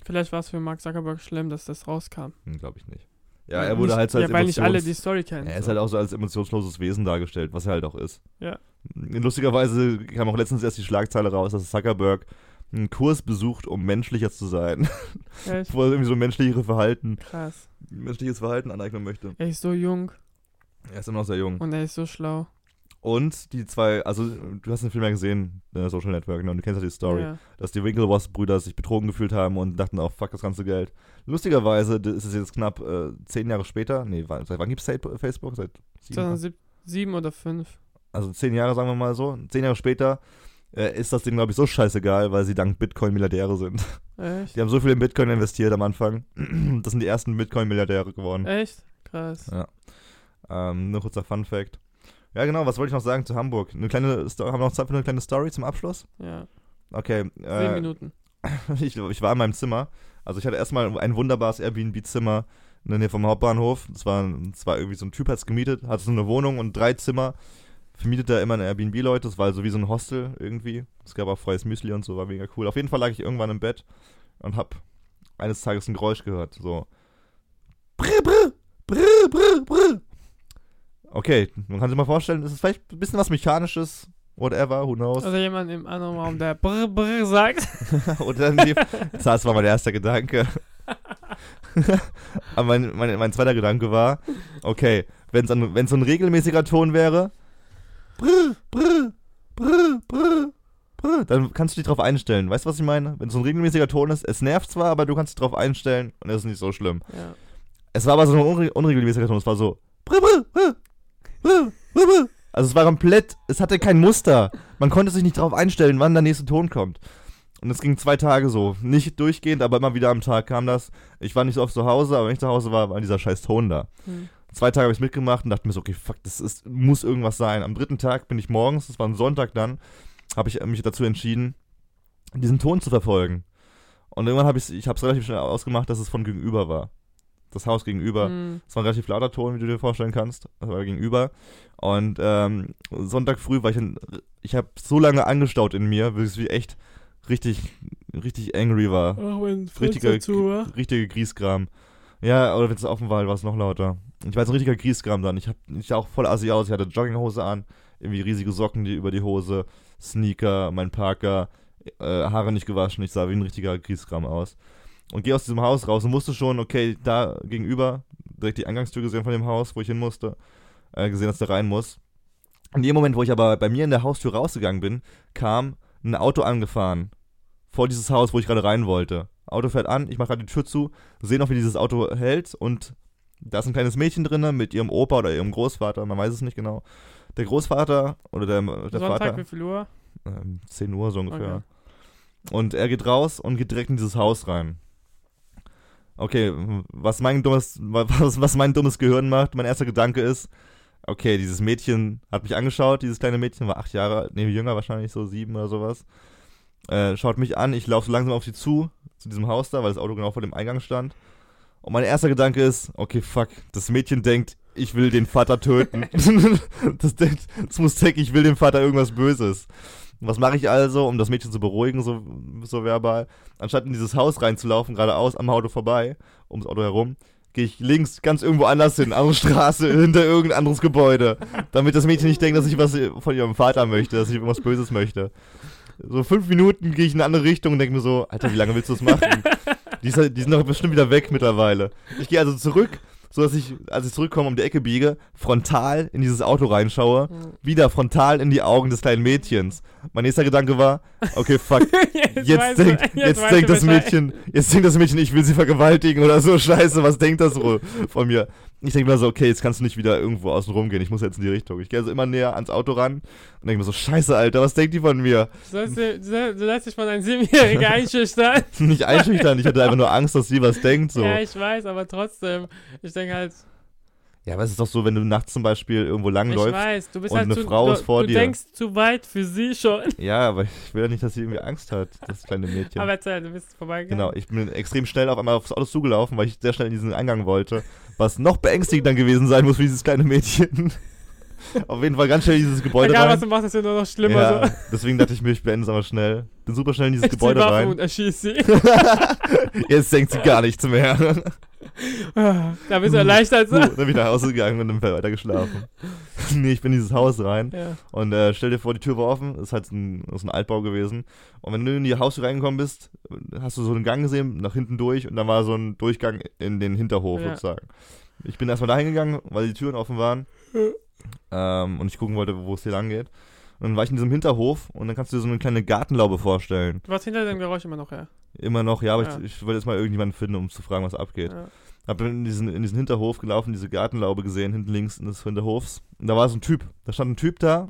Vielleicht war es für Mark Zuckerberg schlimm, dass das rauskam. Hm, Glaube ich nicht. Ja, er wurde nicht, halt so als Ja, weil nicht alle die Story kennen. Er ist so. halt auch so als emotionsloses Wesen dargestellt, was er halt auch ist. Ja. Lustigerweise kam auch letztens erst die Schlagzeile raus, dass Zuckerberg einen Kurs besucht, um menschlicher zu sein. Echt Wo er irgendwie so menschlichere Verhalten, krass. menschliches Verhalten aneignen möchte. Er ist so jung Er ist immer noch sehr jung. und er ist so schlau. Und die zwei, also du hast den Film ja gesehen, äh, Social Network, ne? und du kennst ja die Story, Ja. dass die Winklevoss-Brüder sich betrogen gefühlt haben und dachten auch, fuck das ganze Geld. Lustigerweise ist es jetzt knapp äh, zehn Jahre später, nee, wann, seit wann gibt es Facebook? Seit sieben, 2007 oder 5. also zehn Jahre, sagen wir mal so, zehn Jahre später äh, ist das Ding, glaube ich, so scheißegal, weil sie dank Bitcoin Milliardäre sind. Echt? Die haben so viel in Bitcoin investiert am Anfang. Das sind die ersten Bitcoin-Milliardäre geworden. Echt? Krass. Ja. Ähm, nur kurzer Fun-Fact. Ja, genau, was wollte ich noch sagen zu Hamburg? Eine kleine Sto haben wir noch Zeit für eine kleine Story zum Abschluss? Ja. Okay. Sieben Äh, Minuten. ich, ich war in meinem Zimmer. Also ich hatte erstmal ein wunderbares Airbnb-Zimmer in der Nähe vom Hauptbahnhof. Das war, das war irgendwie so ein Typ, hat es gemietet, hatte so eine Wohnung und drei Zimmer. Vermietet da immer eine Airbnb-Leute. Das war so wie so ein Hostel irgendwie. Es gab auch freies Müsli und so, war mega cool. Auf jeden Fall lag ich irgendwann im Bett und hab eines Tages ein Geräusch gehört. So. Brr, brr, brr, brr, brr. Okay, man kann sich mal vorstellen, es ist vielleicht ein bisschen was Mechanisches. Whatever, who knows. Also jemand im anderen Raum, der brr brr sagt. Dann lief, das war mein erster Gedanke. Aber mein, mein, mein zweiter Gedanke war, okay, wenn es so ein regelmäßiger Ton wäre, brr, brr, brr, brr, brr, dann kannst du dich drauf einstellen. Weißt du, was ich meine? Wenn es so ein regelmäßiger Ton ist, es nervt zwar, aber du kannst dich drauf einstellen und es ist nicht so schlimm. Ja. Es war aber so ein unre unregelmäßiger Ton, es war so, brr, brr, brr. Also es war komplett, es hatte kein Muster. Man konnte sich nicht drauf einstellen, wann der nächste Ton kommt. Und es ging zwei Tage so. Nicht durchgehend, aber immer wieder am Tag kam das. Ich war nicht so oft zu Hause, aber wenn ich zu Hause war, war dieser scheiß Ton da. Hm. Zwei Tage habe ich mitgemacht und dachte mir so, okay, fuck, das ist, muss irgendwas sein. Am dritten Tag bin ich morgens, das war ein Sonntag dann, habe ich mich dazu entschieden, diesen Ton zu verfolgen. Und irgendwann habe ich es relativ schnell ausgemacht, dass es von gegenüber war. Das Haus gegenüber. Hm. Es war ein relativ lauter Ton, wie du dir vorstellen kannst. Das war gegenüber. Und ähm, Sonntag früh war ich in, ich habe so lange angestaut in mir, bis ich echt richtig, richtig angry war. Auch wenn Richtiger, zu war. richtiger Griesgram. Ja, oder wenn es offen war, war es noch lauter. Ich war jetzt ein richtiger Griesgram dann. Ich, hab, ich sah auch voll assi aus. Ich hatte Jogginghose an, irgendwie riesige Socken die über die Hose, Sneaker, mein Parker, äh, Haare nicht gewaschen. Ich sah wie ein richtiger Griesgram aus. Und gehe aus diesem Haus raus und wusste schon, okay, da gegenüber, direkt die Eingangstür gesehen von dem Haus, wo ich hin musste, äh, gesehen, dass da rein muss. In dem Moment, wo ich aber bei mir in der Haustür rausgegangen bin, kam ein Auto angefahren. Vor dieses Haus, wo ich gerade rein wollte. Auto fährt an, ich mache gerade die Tür zu, sehe noch, wie dieses Auto hält und da ist ein kleines Mädchen drin mit ihrem Opa oder ihrem Großvater, man weiß es nicht genau. Der Großvater oder der, der Sonntag, Vater, wie viel Uhr? ähm, 10 Uhr so ungefähr. Okay. Und er geht raus und geht direkt in dieses Haus rein. Okay, was mein dummes, was, was mein dummes Gehirn macht, mein erster Gedanke ist, okay, dieses Mädchen hat mich angeschaut, dieses kleine Mädchen war acht Jahre, nee, jünger wahrscheinlich, so sieben oder sowas. Äh, schaut mich an, ich laufe so langsam auf sie zu, zu diesem Haus da, weil das Auto genau vor dem Eingang stand. Und mein erster Gedanke ist, okay, fuck, das Mädchen denkt, ich will den Vater töten. das, denkt, das muss denken, ich will dem Vater irgendwas Böses. Was mache ich also, um das Mädchen zu beruhigen, so, so verbal? Anstatt in dieses Haus reinzulaufen, geradeaus am Auto vorbei, ums Auto herum, gehe ich links ganz irgendwo anders hin, andere Straße, hinter irgendein anderes Gebäude. Damit das Mädchen nicht denkt, dass ich was von ihrem Vater möchte, dass ich irgendwas Böses möchte. So fünf Minuten gehe ich in eine andere Richtung und denke mir so, Alter, wie lange willst du das machen? Die, ist, halt- die sind doch bestimmt wieder weg mittlerweile. Ich gehe also zurück, so dass ich, als ich zurückkomme, um die Ecke biege, frontal in dieses Auto reinschaue, wieder frontal in die Augen des kleinen Mädchens. Mein nächster Gedanke war, okay, fuck, jetzt, du- denkt, jetzt, weißt denkt du das. Mädchen, jetzt denkt das Mädchen, ich will sie vergewaltigen oder so, scheiße, was denkt das wohl von mir? Ich denke mir so, okay, jetzt kannst du nicht wieder irgendwo außen rum gehen, ich muss jetzt in die Richtung. Ich gehe also immer näher ans Auto ran und denke mir so, scheiße, Alter, was denkt die von mir? Du, sollst, dir- du soll- du lässt dich von einem Siebenjährigen einschüchtern. Nicht einschüchtern, ich hatte einfach nur Angst, dass sie was denkt, so. Ja, ich weiß, aber trotzdem. Ich denke halt, Ja, aber es ist doch so, wenn du nachts zum Beispiel irgendwo ich langläufst. weiß, du bist und halt eine zu, Frau du, ist vor du dir. denkst zu weit für sie schon. Ja, aber ich will ja nicht, dass sie irgendwie Angst hat, das kleine Mädchen. Aber erzähl, du bist vorbeigegangen. Genau, ich bin extrem schnell auf einmal aufs Auto zugelaufen, weil ich sehr schnell in diesen Eingang wollte. Was noch beängstigender gewesen sein muss für dieses kleine Mädchen. Auf jeden Fall ganz schnell in dieses Gebäude Egal, was rein. du machst, ist ja nur noch schlimmer. Ja, so. deswegen dachte ich mir, ich beende es aber schnell. Bin super schnell in dieses Ich Gebäude Waffe rein. und erschieß sie. Jetzt denkt sie gar nichts mehr. da bist du erleichtert. So. Dann bin ich nach Hause gegangen und dann weiter geschlafen. nee, ich bin in dieses Haus rein. Ja. Und äh, stell dir vor, die Tür war offen, ist halt ein, ist ein Altbau gewesen. Und wenn du in die Haustür reingekommen bist, hast du so einen Gang gesehen, nach hinten durch, und dann war so ein Durchgang in den Hinterhof Ja. sozusagen. Ich bin erstmal dahin gegangen, weil die Türen offen waren. Ähm, und ich gucken wollte, wo es hier lang geht. Und dann war ich in diesem Hinterhof und dann kannst du dir so eine kleine Gartenlaube vorstellen. Du warst hinter dem Geräusch immer noch, ja. Immer noch, ja, aber Ja. Ich, ich wollte jetzt mal irgendjemanden finden, um zu fragen, was abgeht. ja. Hab dann in diesen, in diesen Hinterhof gelaufen, diese Gartenlaube gesehen, hinten links des Hinterhofs. Und da war so ein Typ. Da stand ein Typ da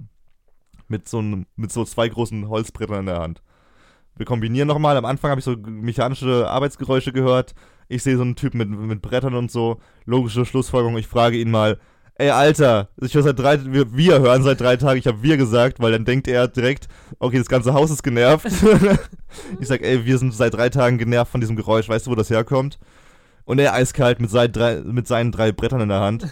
mit so, einem, mit so zwei großen Holzbrettern in der Hand. Wir kombinieren nochmal. Am Anfang habe ich so mechanische Arbeitsgeräusche gehört. Ich sehe so einen Typ mit, mit Brettern und so. Logische Schlussfolgerung. Ich frage ihn mal, ey Alter, ich höre seit drei, wir, wir hören seit drei Tagen. Ich habe wir gesagt, weil dann denkt er direkt, okay, das ganze Haus ist genervt. ich sag, ey, wir sind seit drei Tagen genervt von diesem Geräusch. Weißt du, wo das herkommt? Und er eiskalt mit, seinen drei, mit seinen drei Brettern in der Hand.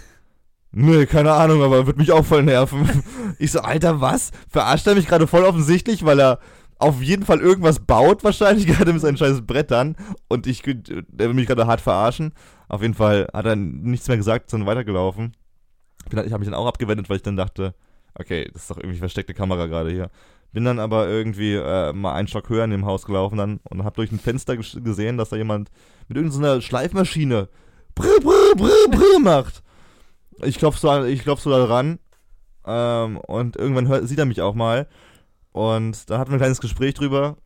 Nö, keine Ahnung, aber wird mich auch voll nerven. Ich so, Alter, was? Verarscht er mich gerade voll offensichtlich, weil er auf jeden Fall irgendwas baut, wahrscheinlich gerade mit seinen scheiß Brettern. Und ich, der will mich gerade hart verarschen. Auf jeden Fall hat er nichts mehr gesagt, sondern weitergelaufen. Bin dann- Ich habe mich dann auch abgewendet, weil ich dann dachte, okay, das ist doch irgendwie versteckte Kamera gerade hier. Bin dann aber irgendwie äh, mal einen Stock höher in dem Haus gelaufen dann und habe durch ein Fenster ges- gesehen, dass da jemand mit irgendeiner Schleifmaschine brr, brr, brr, brr macht. Ich klopf so, ich klopf so da ran ähm, und irgendwann hört, sieht er mich auch mal und dann hatten wir ein kleines Gespräch drüber,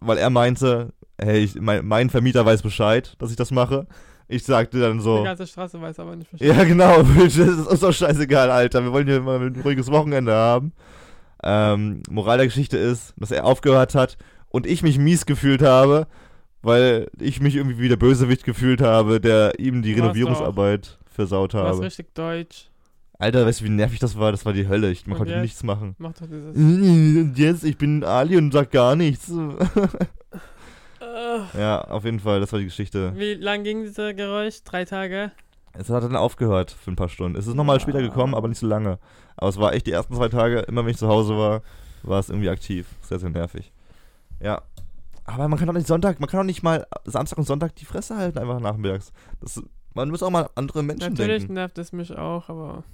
weil er meinte, hey, ich, mein, mein Vermieter weiß Bescheid, dass ich das mache. Ich sagte dann so, Die ganze Straße weiß aber nicht Bescheid. ja, genau. Das ist uns doch scheißegal, Alter. Wir wollen hier mal ein ruhiges Wochenende haben. Ähm, Moral der Geschichte ist, dass er aufgehört hat und ich mich mies gefühlt habe, weil ich mich irgendwie wie der Bösewicht gefühlt habe, der ihm die Renovierungsarbeit versaut Du warst habe. richtig deutsch. Alter, weißt du, wie nervig das war? Das war die Hölle. Ich man konnte nichts machen. Mach doch dieses. Jetzt, ich bin Ali und sag gar nichts. Äh, Ja, auf jeden Fall, das war die Geschichte. Wie lang ging dieser Geräusch? Drei Tage? Es hat dann aufgehört für ein paar Stunden. Es ist nochmal später gekommen, aber nicht so lange. Aber es war echt die ersten zwei Tage, immer wenn ich zu Hause war, war es irgendwie aktiv. Sehr, sehr nervig. Ja. Aber man kann doch nicht Sonntag, man kann doch nicht mal Samstag und Sonntag die Fresse halten, einfach nachmittags. Das, man muss auch mal an andere Menschen Natürlich denken. nervt es mich auch, aber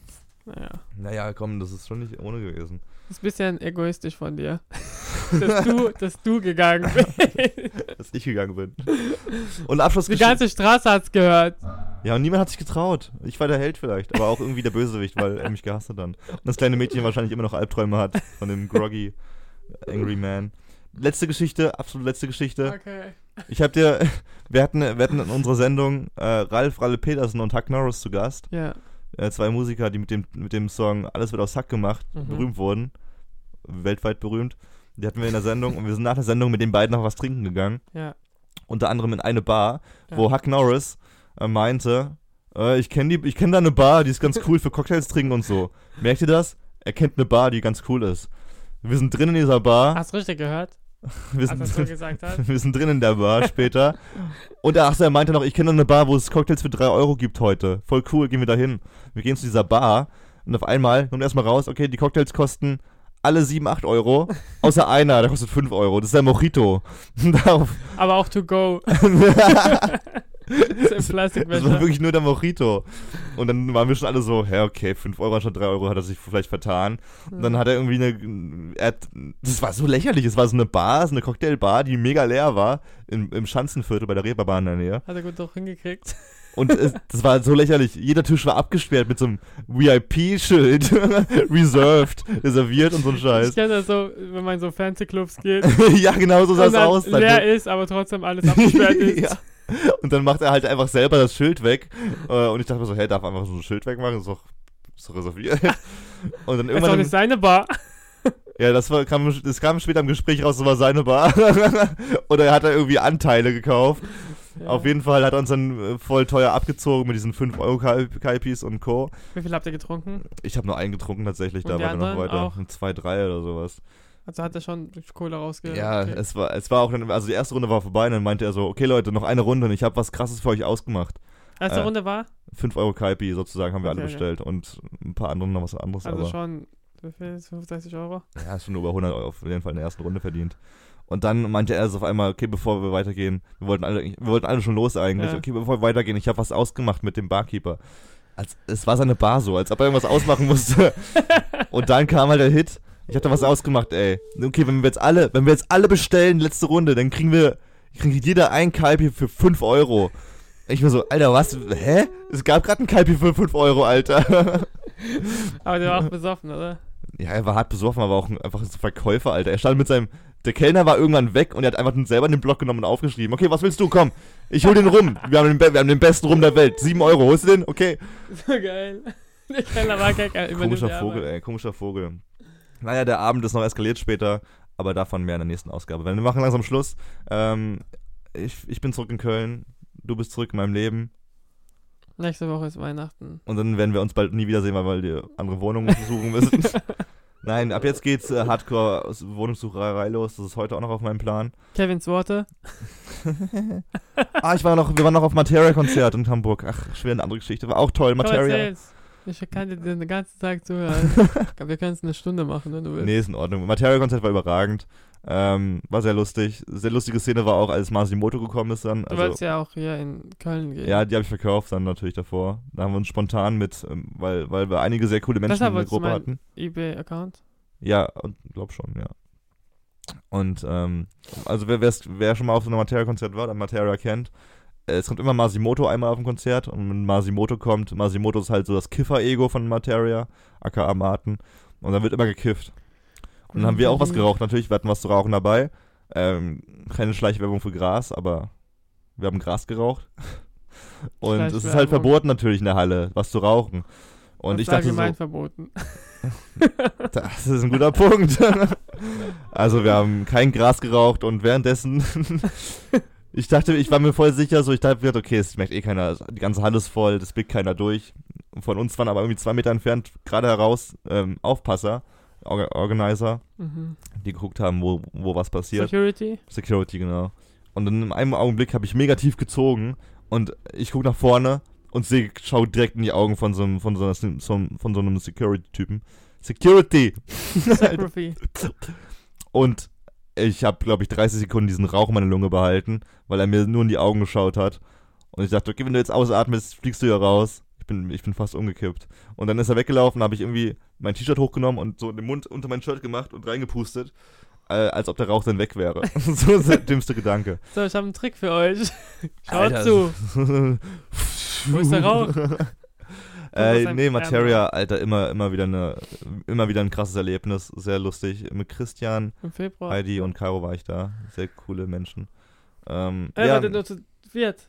naja. Naja, komm, das ist schon nicht ohne gewesen. Das ist ein bisschen egoistisch von dir. dass, du, dass du gegangen bist. Dass ich gegangen bin. Und Abschluss Die ganze Straße hat's gehört. Ja, und niemand hat sich getraut. Ich war der Held vielleicht, aber auch irgendwie der Bösewicht, weil er mich gehasst hat dann. Und das kleine Mädchen wahrscheinlich immer noch Albträume hat von dem groggy Angry Man. Letzte Geschichte, absolut letzte Geschichte. Okay. Ich hab dir, wir hatten, wir hatten in unserer Sendung äh, Ralf Ralle Petersen und Huck Norris zu Gast. Ja. Äh, zwei Musiker, die mit dem, mit dem Song Alles wird aus Hack gemacht, Mhm. berühmt wurden. Weltweit berühmt. Die hatten wir in der Sendung und wir sind nach der Sendung mit den beiden noch was trinken gegangen. Ja. Unter anderem in eine Bar, wo Ja. Huck Norris äh, meinte, äh, ich kenne kenne da eine Bar, die ist ganz cool für Cocktails trinken und so. Merkt ihr das? Er kennt eine Bar, die ganz cool ist. Wir sind drin in dieser Bar. Hast du richtig gehört, wir, sind so wir sind drin in der Bar später. Und ach, so, er meinte noch, ich kenne eine Bar, wo es Cocktails für 3 Euro gibt heute. Voll cool, gehen wir da hin. Wir gehen zu dieser Bar und auf einmal kommt erstmal raus, okay, die Cocktails kosten alle 7, 8 Euro, außer einer, der kostet 5 Euro. Das ist der Mojito. Aber auch to go. Das ist Das war wirklich nur der Mojito. Und dann waren wir schon alle so, hä, okay, 5 Euro anstatt 3 Euro hat er sich vielleicht vertan. Und dann hat er irgendwie eine, er hat, das war so lächerlich, es war so eine Bar, so eine Cocktailbar, die mega leer war, im, im Schanzenviertel bei der Reeperbahn in der Nähe. Hat er gut doch hingekriegt. Und es, das war so lächerlich, jeder Tisch war abgesperrt mit so einem VIP-Schild, reserved, reserviert und so ein Ich Scheiß. kenne das so, wenn man in so Fancy-Clubs geht. ja, genau so sah es aus. Leer ist, aber trotzdem alles abgesperrt ist. ja. Und dann macht er halt einfach selber das Schild weg. Äh, und ich dachte mir so, hey, darf einfach so ein Schild wegmachen? Das ist doch, ist doch reserviert. Und dann Das ist doch irgendwann. nicht seine Bar. ja, das, war, kam, das kam später im Gespräch raus, das war seine Bar. Oder er hat da irgendwie Anteile gekauft. Ja. Auf jeden Fall hat er uns dann äh, voll teuer abgezogen mit diesen 5 Euro KIPs und Co. Wie viel habt ihr getrunken? Ich habe nur einen getrunken tatsächlich, Und da war noch weiter. auch? 2, 3 oder sowas. Also hat er schon Kohle rausge... Ja, okay. es war, es war auch, dann, also die erste Runde war vorbei und dann meinte er so, okay Leute, noch eine Runde und ich habe was krasses für euch ausgemacht. Erste äh, Runde war? 5 Euro Kaipi sozusagen haben wir alle Okay, okay. bestellt und ein paar andere noch was anderes. Also aber schon, wie viel? 65 Euro? ja, schon über 100 Euro auf jeden Fall in der ersten Runde verdient. Und dann meinte er so auf einmal, okay, bevor wir weitergehen, wir wollten alle, wir wollten alle schon los eigentlich, Ja. okay, bevor wir weitergehen, ich habe was ausgemacht mit dem Barkeeper. Als, es war seine Bar so, als ob er irgendwas ausmachen musste. Und dann kam halt der Hit. Ich hatte was ausgemacht, ey. Okay, wenn wir jetzt alle, wenn wir jetzt alle bestellen, letzte Runde, dann kriegen wir, kriegt jeder ein Kalbi für 5 Euro. Ich mir so, Alter, was? Hä? Es gab gerade ein Kalbi für 5 Euro, Alter. Aber der war auch besoffen, oder? Ja, er war hart besoffen, aber auch ein, einfach ein Verkäufer, Alter. Er stand mit seinem. Der Kellner war irgendwann weg und er hat einfach selber den Block genommen und aufgeschrieben. Okay, was willst du? Komm, ich hol den rum. Wir haben den, be- wir haben den besten Rum der Welt. 7 Euro, holst du den? Okay. So geil. Der Keller war kein kein- Komischer Vogel, ey, komischer Vogel. Naja, der Abend ist noch eskaliert später, aber davon mehr in der nächsten Ausgabe. Wir machen langsam Schluss. Ähm, ich, ich bin zurück in Köln, du bist zurück in meinem Leben Nächste Woche ist Weihnachten. und dann werden wir uns bald nie wiedersehen, weil wir die andere Wohnungen suchen müssen. Nein, ab jetzt geht's äh, Hardcore aus Wohnungssucherei los. Das ist heute auch noch auf meinem Plan. Kevins Worte. Ah, ich war noch, wir waren noch auf Materia-Konzert in Hamburg. Ach, schwer eine andere Geschichte. War auch toll, Materia. Ich kann dir den ganzen Tag zuhören. wir können es eine Stunde machen, wenn du willst. Nee, ist in Ordnung. Materia-Konzert war überragend. Ähm, war sehr lustig. Sehr lustige Szene war auch, als Masimoto gekommen ist dann. Du Also, wolltest ja auch hier in Köln gehen. ja, die habe ich verkauft dann natürlich davor. Da haben wir uns spontan mit, ähm, weil, weil wir einige sehr coole Menschen in der du Gruppe hatten. eBay-Account. Ja, glaub schon, ja. Und, ähm, also wer, wer schon mal auf so einem Materia-Konzert war oder Materia kennt, äh, es kommt immer Masimoto einmal auf dem Konzert und wenn Masimoto kommt, Masimoto ist halt so das Kiffer-Ego von Materia, aka Martin, und dann wird immer gekifft. Und dann haben wir auch was geraucht, natürlich, wir hatten was zu rauchen dabei. Ähm, keine Schleichwerbung für Gras, aber wir haben Gras geraucht. Und es ist halt verboten natürlich in der Halle, was zu rauchen. Und Das ich dachte so, verboten. das ist ein guter Punkt. also wir haben kein Gras geraucht und währenddessen, ich dachte, ich war mir voll sicher, so ich dachte, okay, es schmeckt eh keiner, die ganze Halle ist voll, das blickt keiner durch. Und von uns waren aber irgendwie zwei Meter entfernt, gerade heraus, ähm, Aufpasser, Orga Organizer, Mhm. die geguckt haben, wo, wo was passiert. Security? Security, genau. Und dann in einem Augenblick habe ich mega tief gezogen und ich gucke nach vorne und sehe, schau direkt in die Augen von so einem, von so, einer, von so einem Security-Typen. Security! Security. und ich habe, glaube ich, 30 Sekunden diesen Rauch in meiner Lunge behalten, weil er mir nur in die Augen geschaut hat. Und ich dachte, okay, wenn du jetzt ausatmest, fliegst du ja raus. Ich bin, ich bin fast umgekippt. Und dann ist er weggelaufen, habe ich irgendwie mein T-Shirt hochgenommen und so den Mund unter mein Shirt gemacht und reingepustet, äh, als ob der Rauch dann weg wäre. so ist der dümmste Gedanke. So, ich habe einen Trick für euch. Schaut Alter. zu. Wo ist der Rauch? Äh, nee, Materia. Alter, immer, immer wieder eine, immer wieder ein krasses Erlebnis, sehr lustig. Mit Christian, Im Februar. Heidi und Caro war ich da, sehr coole Menschen. Ähm, Äh, ja, nur zu viert.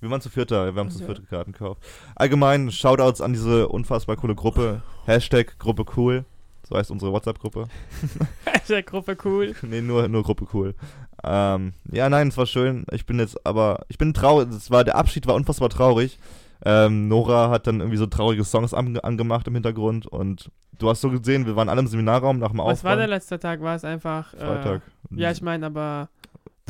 wir waren zu vierter, wir haben zu Ja. vierte Karten gekauft. Allgemein, Shoutouts an diese unfassbar coole Gruppe. Hashtag Gruppe cool, so heißt unsere WhatsApp-Gruppe. Der Gruppe cool. nee, nur, nur Gruppe cool. Ähm, ja, nein, es war schön. Ich bin jetzt aber, ich bin traurig, es war, der Abschied war unfassbar traurig. Ähm, Nora hat dann irgendwie so traurige Songs an, angemacht im Hintergrund und du hast so gesehen, wir waren alle im Seminarraum nach dem Was war der letzte Tag? War es einfach. Äh, Freitag. Ja, ich meine, aber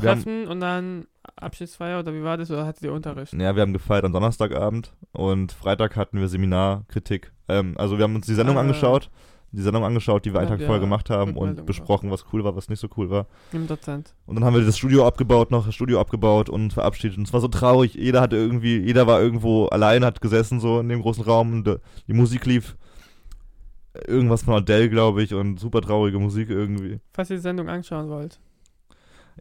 Wir haben- Treffen und dann Abschiedsfeier oder wie war das? Oder hattet ihr Unterricht? Ja, wir haben gefeiert am Donnerstagabend und Freitag hatten wir Seminarkritik. Ähm, also wir haben uns die Sendung Ah. angeschaut, die Sendung angeschaut, die wir einen Ja, Tag vorher ja, gemacht haben und besprochen, was cool war, was nicht so cool war. Im Dozent. Und dann haben wir das Studio abgebaut, noch das Studio abgebaut und verabschiedet. Und es war so traurig. Jeder hatte irgendwie, jeder war irgendwo allein, hat gesessen so in dem großen Raum und äh, die Musik lief. Irgendwas von Adele, glaube ich, und super traurige Musik irgendwie. Falls ihr die Sendung anschauen wollt.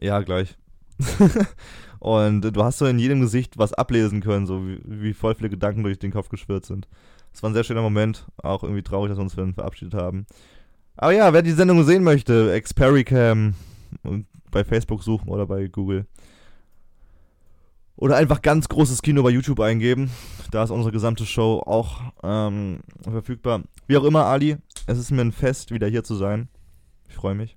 Ja, gleich. und du hast so in jedem Gesicht was ablesen können, so wie, wie voll viele Gedanken durch den Kopf geschwirrt sind. Es war ein sehr schöner Moment, auch irgendwie traurig, dass wir uns dann verabschiedet haben. Aber ja, wer die Sendung sehen möchte, Expericam bei Facebook suchen oder bei Google. Oder einfach ganz großes Kino bei YouTube eingeben. Da ist unsere gesamte Show auch ähm, verfügbar. Wie auch immer, Ali, es ist mir ein Fest, wieder hier zu sein. Ich freue mich.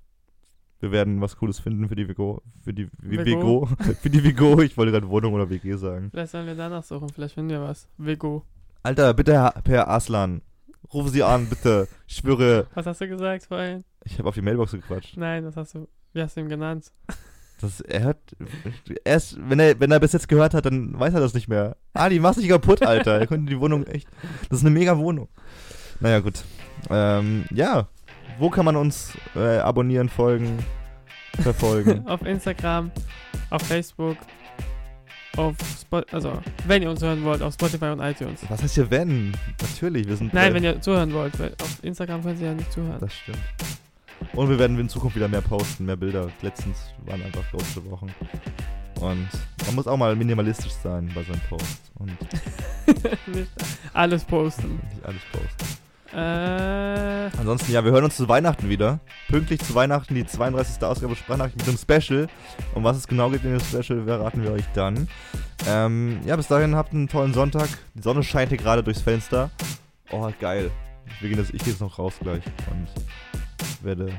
Wir werden was Cooles finden für die Vigo. Für die Vigo. Vigo. für die Vigo. Ich wollte gerade Wohnung oder WG sagen. Vielleicht sollen wir danach suchen. Vielleicht finden wir was. Vego. Alter, bitte, Herr, Per Aslan. Rufen Sie an, bitte. Ich schwöre, Was hast du gesagt vorhin? ich habe auf die Mailbox gequatscht. Nein, das hast du. Wie hast du ihn genannt? Das, er hört. Erst, wenn er, wenn er bis jetzt gehört hat, dann weiß er das nicht mehr. Ali, mach's nicht kaputt, Alter. Er könnte die Wohnung echt. Das ist eine mega Wohnung. Naja, gut. Ähm, ja. Wo kann man uns äh, abonnieren, folgen, verfolgen? auf Instagram, auf Facebook, auf Spot also wenn ihr uns hören wollt, auf Spotify und iTunes. Was heißt hier wenn? Natürlich, wir sind. Nein, äh, wenn ihr zuhören wollt, weil auf Instagram können sie ja nicht zuhören. Das stimmt. Und wir werden in Zukunft wieder mehr posten, mehr Bilder. Letztens waren einfach große Wochen. Und man muss auch mal minimalistisch sein bei seinem Post und nicht alles posten. nicht alles posten. Äh, Ansonsten, ja, wir hören uns zu Weihnachten wieder. Pünktlich zu Weihnachten die 32. Ausgabe Sprachnachricht mit einem Special. Um was es genau geht in dem Special, verraten wir euch dann. Ähm, ja, bis dahin habt einen tollen Sonntag. Die Sonne scheint hier gerade durchs Fenster. Oh, geil. Wir gehen jetzt, ich gehe jetzt noch raus gleich und werde.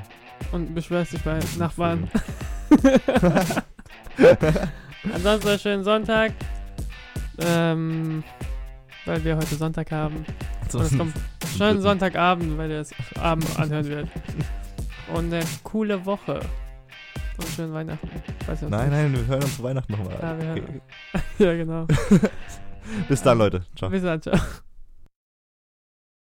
und beschwerst dich bei Nachbarn. Ansonsten einen schönen Sonntag. Ähm, weil wir heute Sonntag haben. Und es kommt schönen Sonntagabend, weil ihr es Abend anhören wird. Und eine coole Woche. Und schönen Weihnachten. Weiß nicht, Nein, nein, wir hören uns zu Weihnachten nochmal. Ja, Okay. ja, genau. Bis dann, Leute. Ciao. Bis dann, ciao.